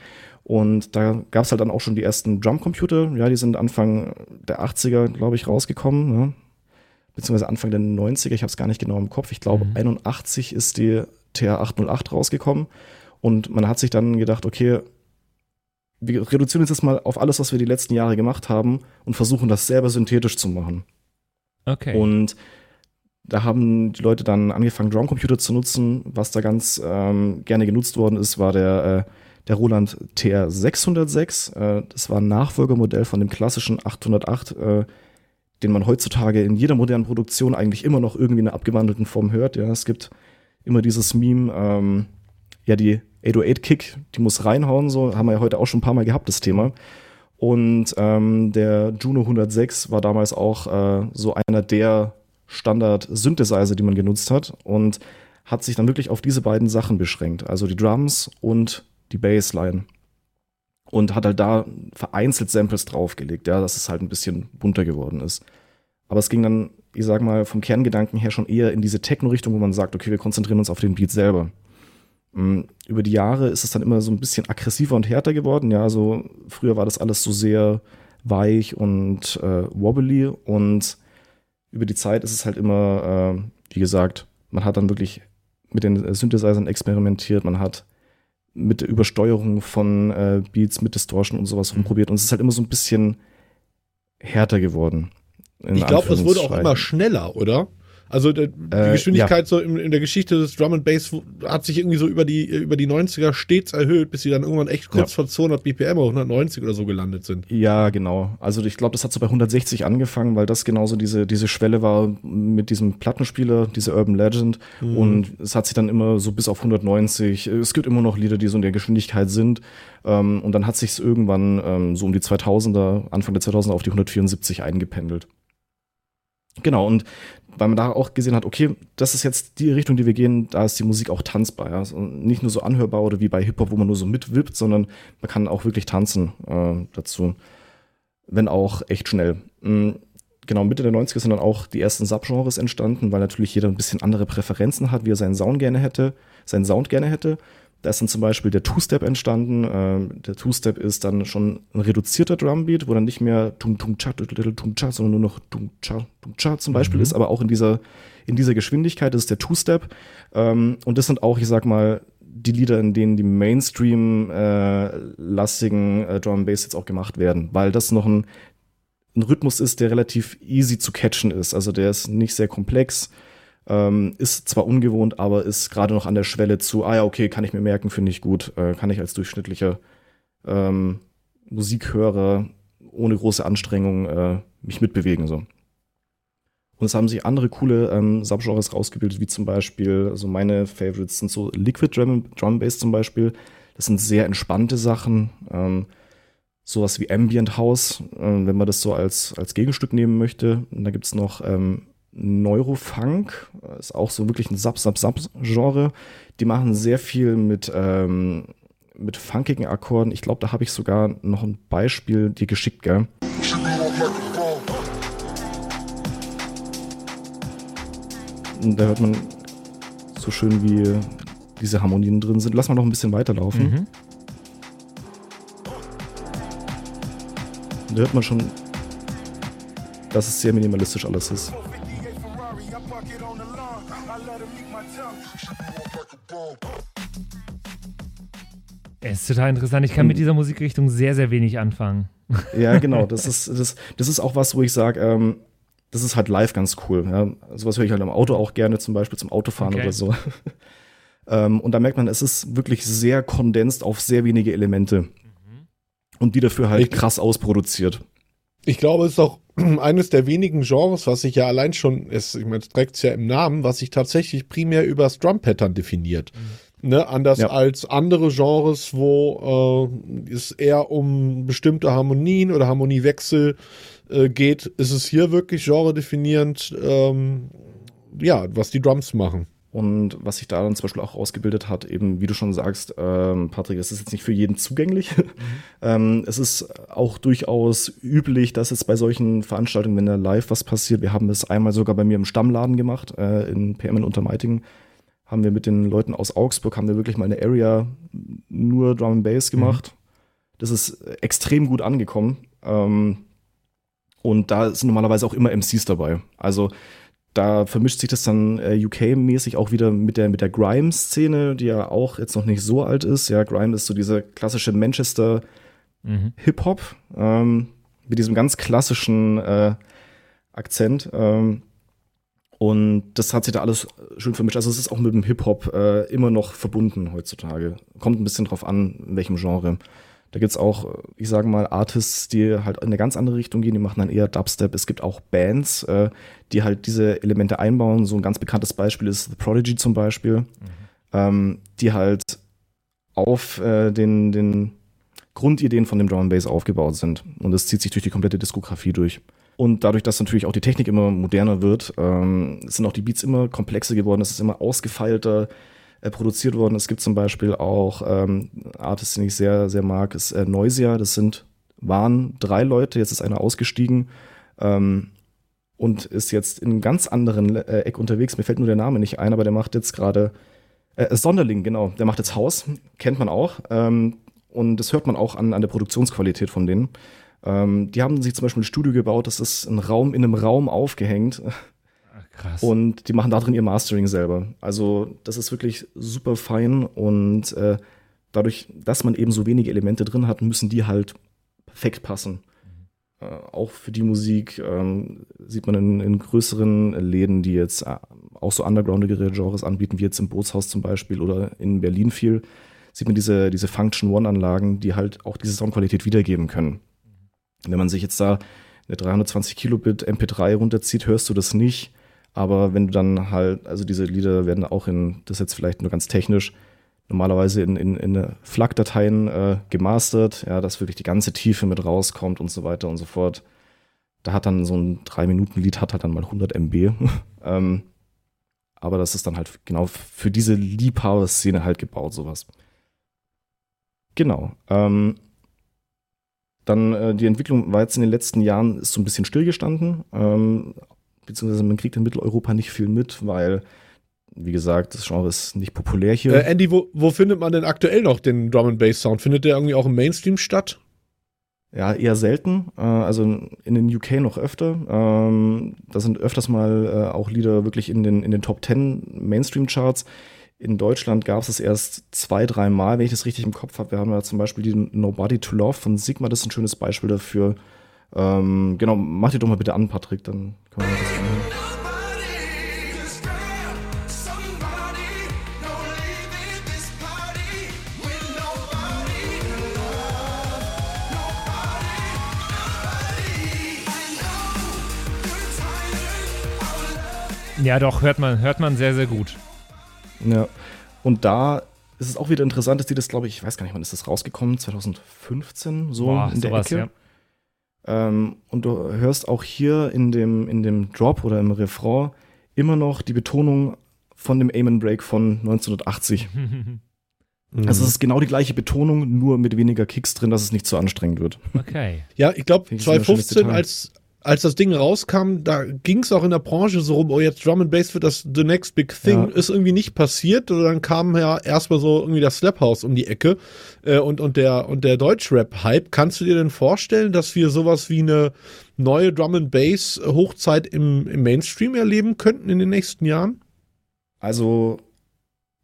Und da gab es halt dann auch schon die ersten Drumcomputer. Ja, die sind Anfang der 80er, glaube ich, rausgekommen. Ne? Beziehungsweise Anfang der 90er, ich habe es gar nicht genau im Kopf. Ich glaube, mhm. 81 ist die TR-808 rausgekommen. Und man hat sich dann gedacht, okay, wir reduzieren uns jetzt mal auf alles, was wir die letzten Jahre gemacht haben und versuchen das selber synthetisch zu machen. Okay. Und da haben die Leute dann angefangen, Drumcomputer zu nutzen. Was da ganz ähm, gerne genutzt worden ist, war der, äh, der Roland TR606. Äh, das war ein Nachfolgermodell von dem klassischen 808, äh, den man heutzutage in jeder modernen Produktion eigentlich immer noch irgendwie in einer abgewandelten Form hört. Ja, es gibt immer dieses Meme, ähm, ja, die 808-Kick, die muss reinhauen, so haben wir ja heute auch schon ein paar Mal gehabt, das Thema. Und ähm, der Juno 106 war damals auch äh, so einer der Standard-Synthesizer, die man genutzt hat und hat sich dann wirklich auf diese beiden Sachen beschränkt, also die Drums und die Bassline. Und hat halt da vereinzelt Samples draufgelegt, ja, dass es halt ein bisschen bunter geworden ist. Aber es ging dann, ich sag mal, vom Kerngedanken her schon eher in diese Techno-Richtung, wo man sagt, okay, wir konzentrieren uns auf den Beat selber. Mm, über die Jahre ist es dann immer so ein bisschen aggressiver und härter geworden. Ja, also früher war das alles so sehr weich und äh, wobbly und über die Zeit ist es halt immer, äh, wie gesagt, man hat dann wirklich mit den Synthesizern experimentiert, man hat mit der Übersteuerung von äh, Beats, mit Distortion und sowas rumprobiert und es ist halt immer so ein bisschen härter geworden. Ich glaube, das wurde auch immer schneller, oder? Also die äh, Geschwindigkeit ja. so in, in, der Geschichte des Drum and Bass hat sich irgendwie so über die über die 90er stets erhöht, bis sie dann irgendwann echt kurz ja. vor 200 BPM oder 190 oder so gelandet sind. Ja, genau. Also ich glaube, das hat so bei 160 angefangen, weil das genauso diese diese Schwelle war mit diesem Plattenspieler, diese Urban Legend mhm. und es hat sich dann immer so bis auf 190. Es gibt immer noch Lieder, die so in der Geschwindigkeit sind ähm, und dann hat sich es irgendwann ähm, so um die 2000er, Anfang der 2000er auf die 174 eingependelt. Genau, und weil man da auch gesehen hat, okay, das ist jetzt die Richtung, die wir gehen, da ist die Musik auch tanzbar. Ja? Also nicht nur so anhörbar oder wie bei Hip-Hop, wo man nur so mitwippt, sondern man kann auch wirklich tanzen äh, dazu. Wenn auch echt schnell. Mhm. Genau, Mitte der 90er sind dann auch die ersten Subgenres entstanden, weil natürlich jeder ein bisschen andere Präferenzen hat, wie er seinen Sound gerne hätte, seinen Sound gerne hätte. Da ist dann zum Beispiel der Two-Step entstanden. Ähm, der Two-Step ist dann schon ein reduzierter Drumbeat, wo dann nicht mehr tung tung cha tung cha, sondern nur noch tung cha tung cha zum Beispiel mhm. ist, aber auch in dieser in dieser Geschwindigkeit. Ist der Two-Step ähm, und das sind auch, ich sag mal, die Lieder, in denen die Mainstream-lastigen äh, Drum Bass jetzt auch gemacht werden, weil das noch ein, ein Rhythmus ist, der relativ easy zu catchen ist. Also der ist nicht sehr komplex, ähm, ist zwar ungewohnt, aber ist gerade noch an der Schwelle zu, ah ja, okay, kann ich mir merken, finde ich gut, äh, kann ich als durchschnittlicher ähm, Musikhörer ohne große Anstrengung äh, mich mitbewegen. So. Und es haben sich andere coole ähm, Subgenres rausgebildet, wie zum Beispiel, also meine Favorites sind so Liquid Drum, Drum Bass zum Beispiel. Das sind sehr entspannte Sachen. Ähm, sowas wie Ambient House, äh, wenn man das so als, als Gegenstück nehmen möchte. Und da gibt's noch ähm, Neurofunk, ist auch so wirklich ein Sub-Sub-Sub-Genre. Die machen sehr viel mit, ähm, mit funkigen Akkorden. Ich glaube, da habe ich sogar noch ein Beispiel dir geschickt, gell? Und da hört man so schön, wie diese Harmonien drin sind. Lass mal noch ein bisschen weiterlaufen. Mhm. Da hört man schon, dass es sehr minimalistisch alles ist. Ist total interessant. Ich kann mit dieser Musikrichtung sehr, sehr wenig anfangen. Ja, genau. Das ist, das, das ist auch was, wo ich sage, ähm, das ist halt live ganz cool. Ja. Sowas höre ich halt im Auto auch gerne, zum Beispiel zum Autofahren Okay. oder so. ähm, und da merkt man, es ist wirklich sehr kondensiert auf sehr wenige Elemente. Und die dafür halt Ich- krass ausproduziert. Ich glaube, es ist auch eines der wenigen Genres, was sich ja allein schon, es, ich meine, es trägt es ja im Namen, was sich tatsächlich primär über das Drum-Pattern definiert. Ne, anders Ja. als andere Genres, wo äh, es eher um bestimmte Harmonien oder Harmoniewechsel äh, geht, ist es hier wirklich genredefinierend, ähm, ja, was die Drums machen. Und was sich da dann zum Beispiel auch ausgebildet hat, eben, wie du schon sagst, ähm, Patrick, es ist jetzt nicht für jeden zugänglich. ähm, es ist auch durchaus üblich, dass jetzt bei solchen Veranstaltungen, wenn da live was passiert, wir haben es einmal sogar bei mir im Stammladen gemacht, äh, in PM in Untermeitingen, haben wir mit den Leuten aus Augsburg, haben wir wirklich mal eine Area nur Drum and Bass gemacht. Das ist extrem gut angekommen. Ähm, und da sind normalerweise auch immer MCs dabei. Also da vermischt sich das dann äh, UK-mäßig auch wieder mit der, mit der Grime-Szene, die ja auch jetzt noch nicht so alt ist. Ja, Grime ist so dieser klassische Manchester Mhm. Hip-Hop ähm, mit diesem ganz klassischen äh, Akzent. Ähm, und das hat sich da alles schön vermischt. Also es ist auch mit dem Hip-Hop äh, immer noch verbunden heutzutage. Kommt ein bisschen drauf an, in welchem Genre. Da gibt's auch, äh, ich sage mal, Artists, die halt in eine ganz andere Richtung gehen, die machen dann eher Dubstep. Es gibt auch Bands, äh, die halt diese Elemente einbauen. So ein ganz bekanntes Beispiel ist The Prodigy zum Beispiel, ähm, die halt auf äh, den, den Grundideen von dem Drum and Bass aufgebaut sind. Und das zieht sich durch die komplette Diskografie durch. Und dadurch, dass natürlich auch die Technik immer moderner wird, ähm, sind auch die Beats immer komplexer geworden, es ist immer ausgefeilter äh, produziert worden. Es gibt zum Beispiel auch ähm, Artists, den ich sehr, sehr mag, ist äh, Noisia. Das sind, waren drei Leute, jetzt ist einer ausgestiegen ähm, und ist jetzt in einem ganz anderen äh, Eck unterwegs. Mir fällt nur der Name nicht ein, aber der macht jetzt gerade äh, Sonderling, genau. Der macht jetzt Haus, kennt man auch. Ähm, und das hört man auch an, an der Produktionsqualität von denen. Ähm, die haben sich zum Beispiel ein Studio gebaut, das ist ein Raum in einem Raum aufgehängt. Krass. Und die machen da drin ihr Mastering selber. Also das ist wirklich super fein und äh, dadurch, dass man eben so wenige Elemente drin hat, müssen die halt perfekt passen. Äh, auch für die Musik ähm, sieht man in, in größeren Läden, die jetzt äh, auch so undergroundigere Genres anbieten, wie jetzt im Bootshaus zum Beispiel oder in Berlin viel, sieht man diese, diese Function One-Anlagen, die halt auch diese Soundqualität wiedergeben können. Wenn man sich jetzt da eine 320 Kilobit MP3 runterzieht, hörst du das nicht. Aber wenn du dann halt, also diese Lieder werden auch in, das ist jetzt vielleicht nur ganz technisch, normalerweise in, in, in FLAC-Dateien äh, gemastert, ja, dass wirklich die ganze Tiefe mit rauskommt und so weiter und so fort. Da hat dann so ein 3-Minuten-Lied hat halt dann mal 100 MB. ähm, aber das ist dann halt genau für diese Liebhaber-Szene halt gebaut, sowas. Genau. Ähm, dann äh, die Entwicklung war jetzt in den letzten Jahren ist so ein bisschen stillgestanden, ähm, beziehungsweise man kriegt in Mitteleuropa nicht viel mit, weil, wie gesagt, das Genre ist nicht populär hier. Äh, Andy, wo, wo findet man denn aktuell noch den Drum and Bass Sound? Findet der irgendwie auch im Mainstream statt? Ja, eher selten. Äh, also in den UK noch öfter. Ähm, da sind öfters mal äh, auch Lieder wirklich in den, in den Top 10 Mainstream-Charts. In Deutschland gab es es erst zwei, drei Mal, wenn ich das richtig im Kopf habe. Wir haben ja zum Beispiel die Nobody to Love von Sigma, das ist ein schönes Beispiel dafür. Ähm, genau, mach die doch mal bitte an, Patrick, dann können wir das anhören. Ja, doch, hört man, hört man sehr, sehr gut. Ja. Und da ist es auch wieder interessant, dass die das, glaube ich, ich weiß gar nicht, wann ist das rausgekommen? 2015, so Boah, in der sowas, Ecke. Ähm, und du hörst auch hier in dem, in dem Drop oder im Refrain immer noch die Betonung von dem Amen Break von 1980. Also es ist genau die gleiche Betonung, nur mit weniger Kicks drin, dass es nicht zu anstrengend wird. Okay. Ja, ich glaube, Finde ich ein schönes 2015, Detail. als, als das Ding rauskam, da ging es auch in der Branche so rum, oh, jetzt Drum and Bass wird das the next big thing, Ja. ist irgendwie nicht passiert. Und dann kam ja erstmal so irgendwie das Slap House um die Ecke äh, und, und der, und der Deutschrap-Hype. Kannst du dir denn vorstellen, dass wir sowas wie eine neue Drum and Bass Hochzeit im, im Mainstream erleben könnten in den nächsten Jahren? Also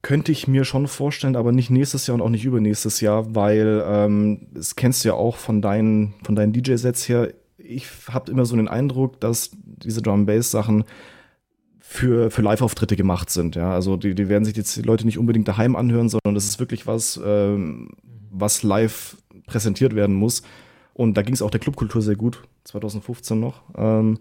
könnte ich mir schon vorstellen, aber nicht nächstes Jahr und auch nicht übernächstes Jahr, weil ähm, das kennst du ja auch von deinen, von deinen DJ-Sets her. Ich habe immer so den Eindruck, dass diese Drum Bass Sachen für, für Live-Auftritte gemacht sind. Ja, also die, die werden sich jetzt die Leute nicht unbedingt daheim anhören, sondern das ist wirklich was, ähm, was live präsentiert werden muss. Und da ging es auch der Clubkultur sehr gut, 2015 noch. Ähm,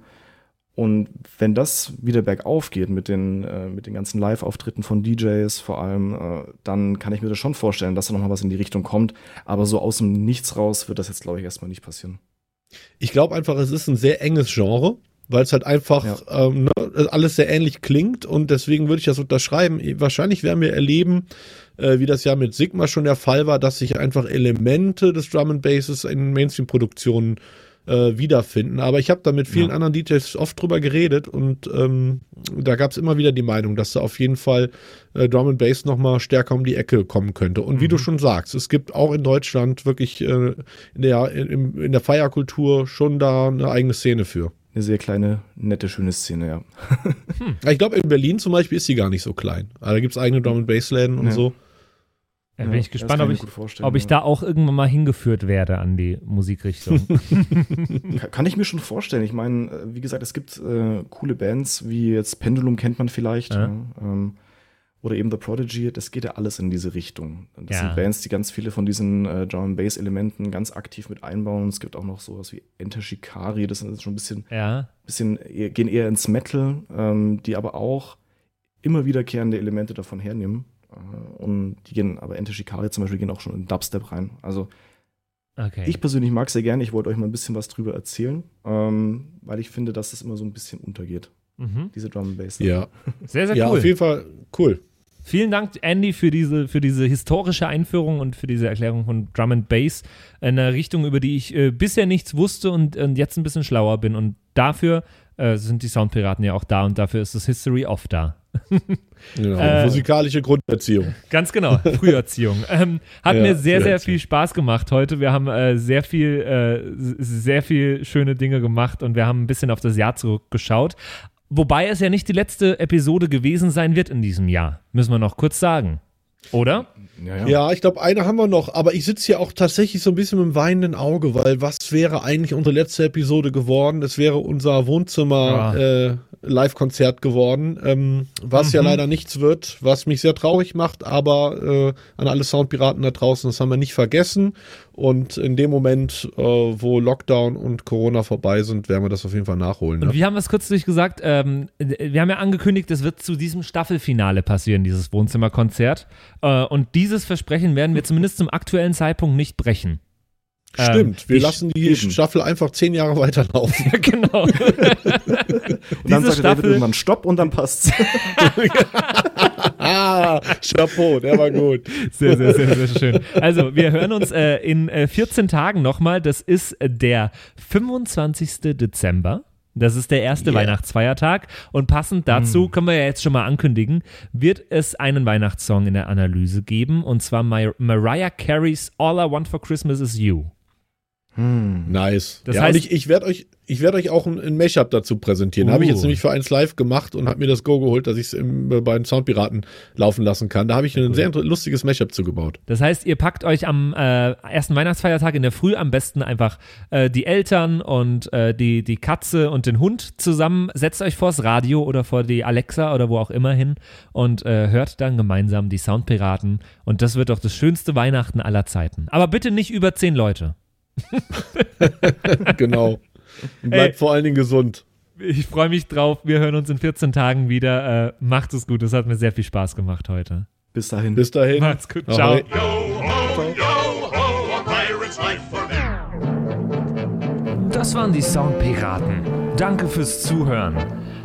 und wenn das wieder bergauf geht mit den, äh, mit den ganzen Live-Auftritten von DJs vor allem, äh, dann kann ich mir das schon vorstellen, dass da nochmal was in die Richtung kommt. Aber so aus dem Nichts raus wird das jetzt, glaube ich, erstmal nicht passieren. Ich glaube einfach, es ist ein sehr enges Genre, weil es halt einfach Ja. ähm, ne, alles sehr ähnlich klingt und deswegen würde ich das unterschreiben. Wahrscheinlich werden wir erleben, äh, wie das ja mit Sigma schon der Fall war, dass sich einfach Elemente des Drum and Basses in Mainstream-Produktionen äh, wiederfinden. Aber ich habe da mit vielen Ja. anderen DJs oft drüber geredet und ähm, da gab es immer wieder die Meinung, dass da auf jeden Fall äh, Drum and Bass noch mal stärker um die Ecke kommen könnte. Und wie du schon sagst, es gibt auch in Deutschland wirklich äh, in der in, in der Feierkultur schon da eine eigene Szene für. Eine sehr kleine, nette, schöne Szene, ja. Ja, Ich glaube, in Berlin zum Beispiel ist sie gar nicht so klein. Also da gibt es eigene Drum and Bass Läden und Ja. so. Ja, Ja, bin ich gespannt, ob ich ob ich ja. da auch irgendwann mal hingeführt werde an die Musikrichtung. Ka- Kann ich mir schon vorstellen. Ich meine, äh, wie gesagt, es gibt äh, coole Bands, wie jetzt Pendulum kennt man vielleicht. Ja. Ja. ähm, oder eben The Prodigy, das geht ja alles in diese Richtung. Das Ja. sind Bands, die ganz viele von diesen äh, Drum Bass Elementen ganz aktiv mit einbauen. Es gibt auch noch sowas wie Enter Shikari, das ist schon ein bisschen, ja. bisschen eher, gehen eher ins Metal, ähm, die aber auch immer wiederkehrende Elemente davon hernehmen. Äh, und die gehen, aber Enter Shikari zum Beispiel gehen auch schon in Dubstep rein. Also Okay. ich persönlich mag sehr gerne. Ich wollte euch mal ein bisschen was drüber erzählen, ähm, weil ich finde, dass es immer so ein bisschen untergeht, mhm. diese Drum and Bass. Ja, Sehr, sehr ja cool. auf jeden Fall cool. Vielen Dank, Andy, für diese, für diese historische Einführung und für diese Erklärung von Drum and Bass. Eine Richtung, über die ich äh, bisher nichts wusste und, und jetzt ein bisschen schlauer bin. Und dafür äh, sind die Soundpiraten ja auch da und dafür ist das History of da. Genau. Äh, Musikalische Grunderziehung. Ganz genau, Früherziehung. ähm, hat Ja, mir sehr, sehr viel Spaß gemacht heute. Wir haben äh, sehr viel, äh, sehr viel schöne Dinge gemacht und wir haben ein bisschen auf das Jahr zurückgeschaut. Wobei es ja nicht die letzte Episode gewesen sein wird in diesem Jahr. Müssen wir noch kurz sagen. Oder? Ja, Ja, ich glaube, eine haben wir noch, aber ich sitze hier auch tatsächlich so ein bisschen mit dem weinenden Auge, weil was wäre eigentlich unsere letzte Episode geworden? Es wäre unser Wohnzimmer äh, Live-Konzert geworden, ähm, was ja leider nichts wird, was mich sehr traurig macht, aber äh, an alle Soundpiraten da draußen, das haben wir nicht vergessen. Und in dem Moment, äh, wo Lockdown und Corona vorbei sind, werden wir das auf jeden Fall nachholen. Und Ne? wir haben es kürzlich gesagt, ähm, wir haben ja angekündigt, es wird zu diesem Staffelfinale passieren, dieses Wohnzimmerkonzert. Äh, und dieses Versprechen werden wir zumindest zum aktuellen Zeitpunkt nicht brechen. Stimmt, wir ich- lassen die eben. Staffel einfach zehn Jahre weiterlaufen. Ja, genau. Und dann sagt der David Staffel- irgendwann Stopp und dann passt's. ah, Chapeau, der war gut. Sehr, sehr, sehr, sehr schön. Also, wir hören uns äh, in äh, 14 Tagen nochmal. Das ist äh, der 25. Dezember. Das ist der erste Yeah. Weihnachtsfeiertag. Und passend dazu, können wir ja jetzt schon mal ankündigen, wird es einen Weihnachtssong in der Analyse geben. Und zwar Mar Mariah Careys All I Want for Christmas is You. Hm. Nice. Das ja, heißt- und ich, ich werde euch, Ich werde euch auch ein, ein Mashup dazu präsentieren. Habe ich jetzt Uh. nämlich für eins live gemacht und habe mir das Go geholt, dass ich es im- bei den Soundpiraten laufen lassen kann. Da habe ich ein sehr lustiges Mashup zugebaut. Das heißt, ihr packt euch am äh, ersten Weihnachtsfeiertag in der Früh am besten einfach äh, die Eltern und äh, die, die Katze und den Hund zusammen, setzt euch vors Radio oder vor die Alexa oder wo auch immer hin und äh, hört dann gemeinsam die Soundpiraten. Und das wird doch das schönste Weihnachten aller Zeiten. Aber bitte nicht über zehn Leute. genau. Und bleibt Ey. vor allen Dingen gesund. Ich freue mich drauf. Wir hören uns in 14 Tagen wieder. Äh, macht es gut. Es hat mir sehr viel Spaß gemacht heute. Bis dahin. Bis dahin. Macht's gut. Ahoi. Ciao. Das waren die Soundpiraten. Danke fürs Zuhören.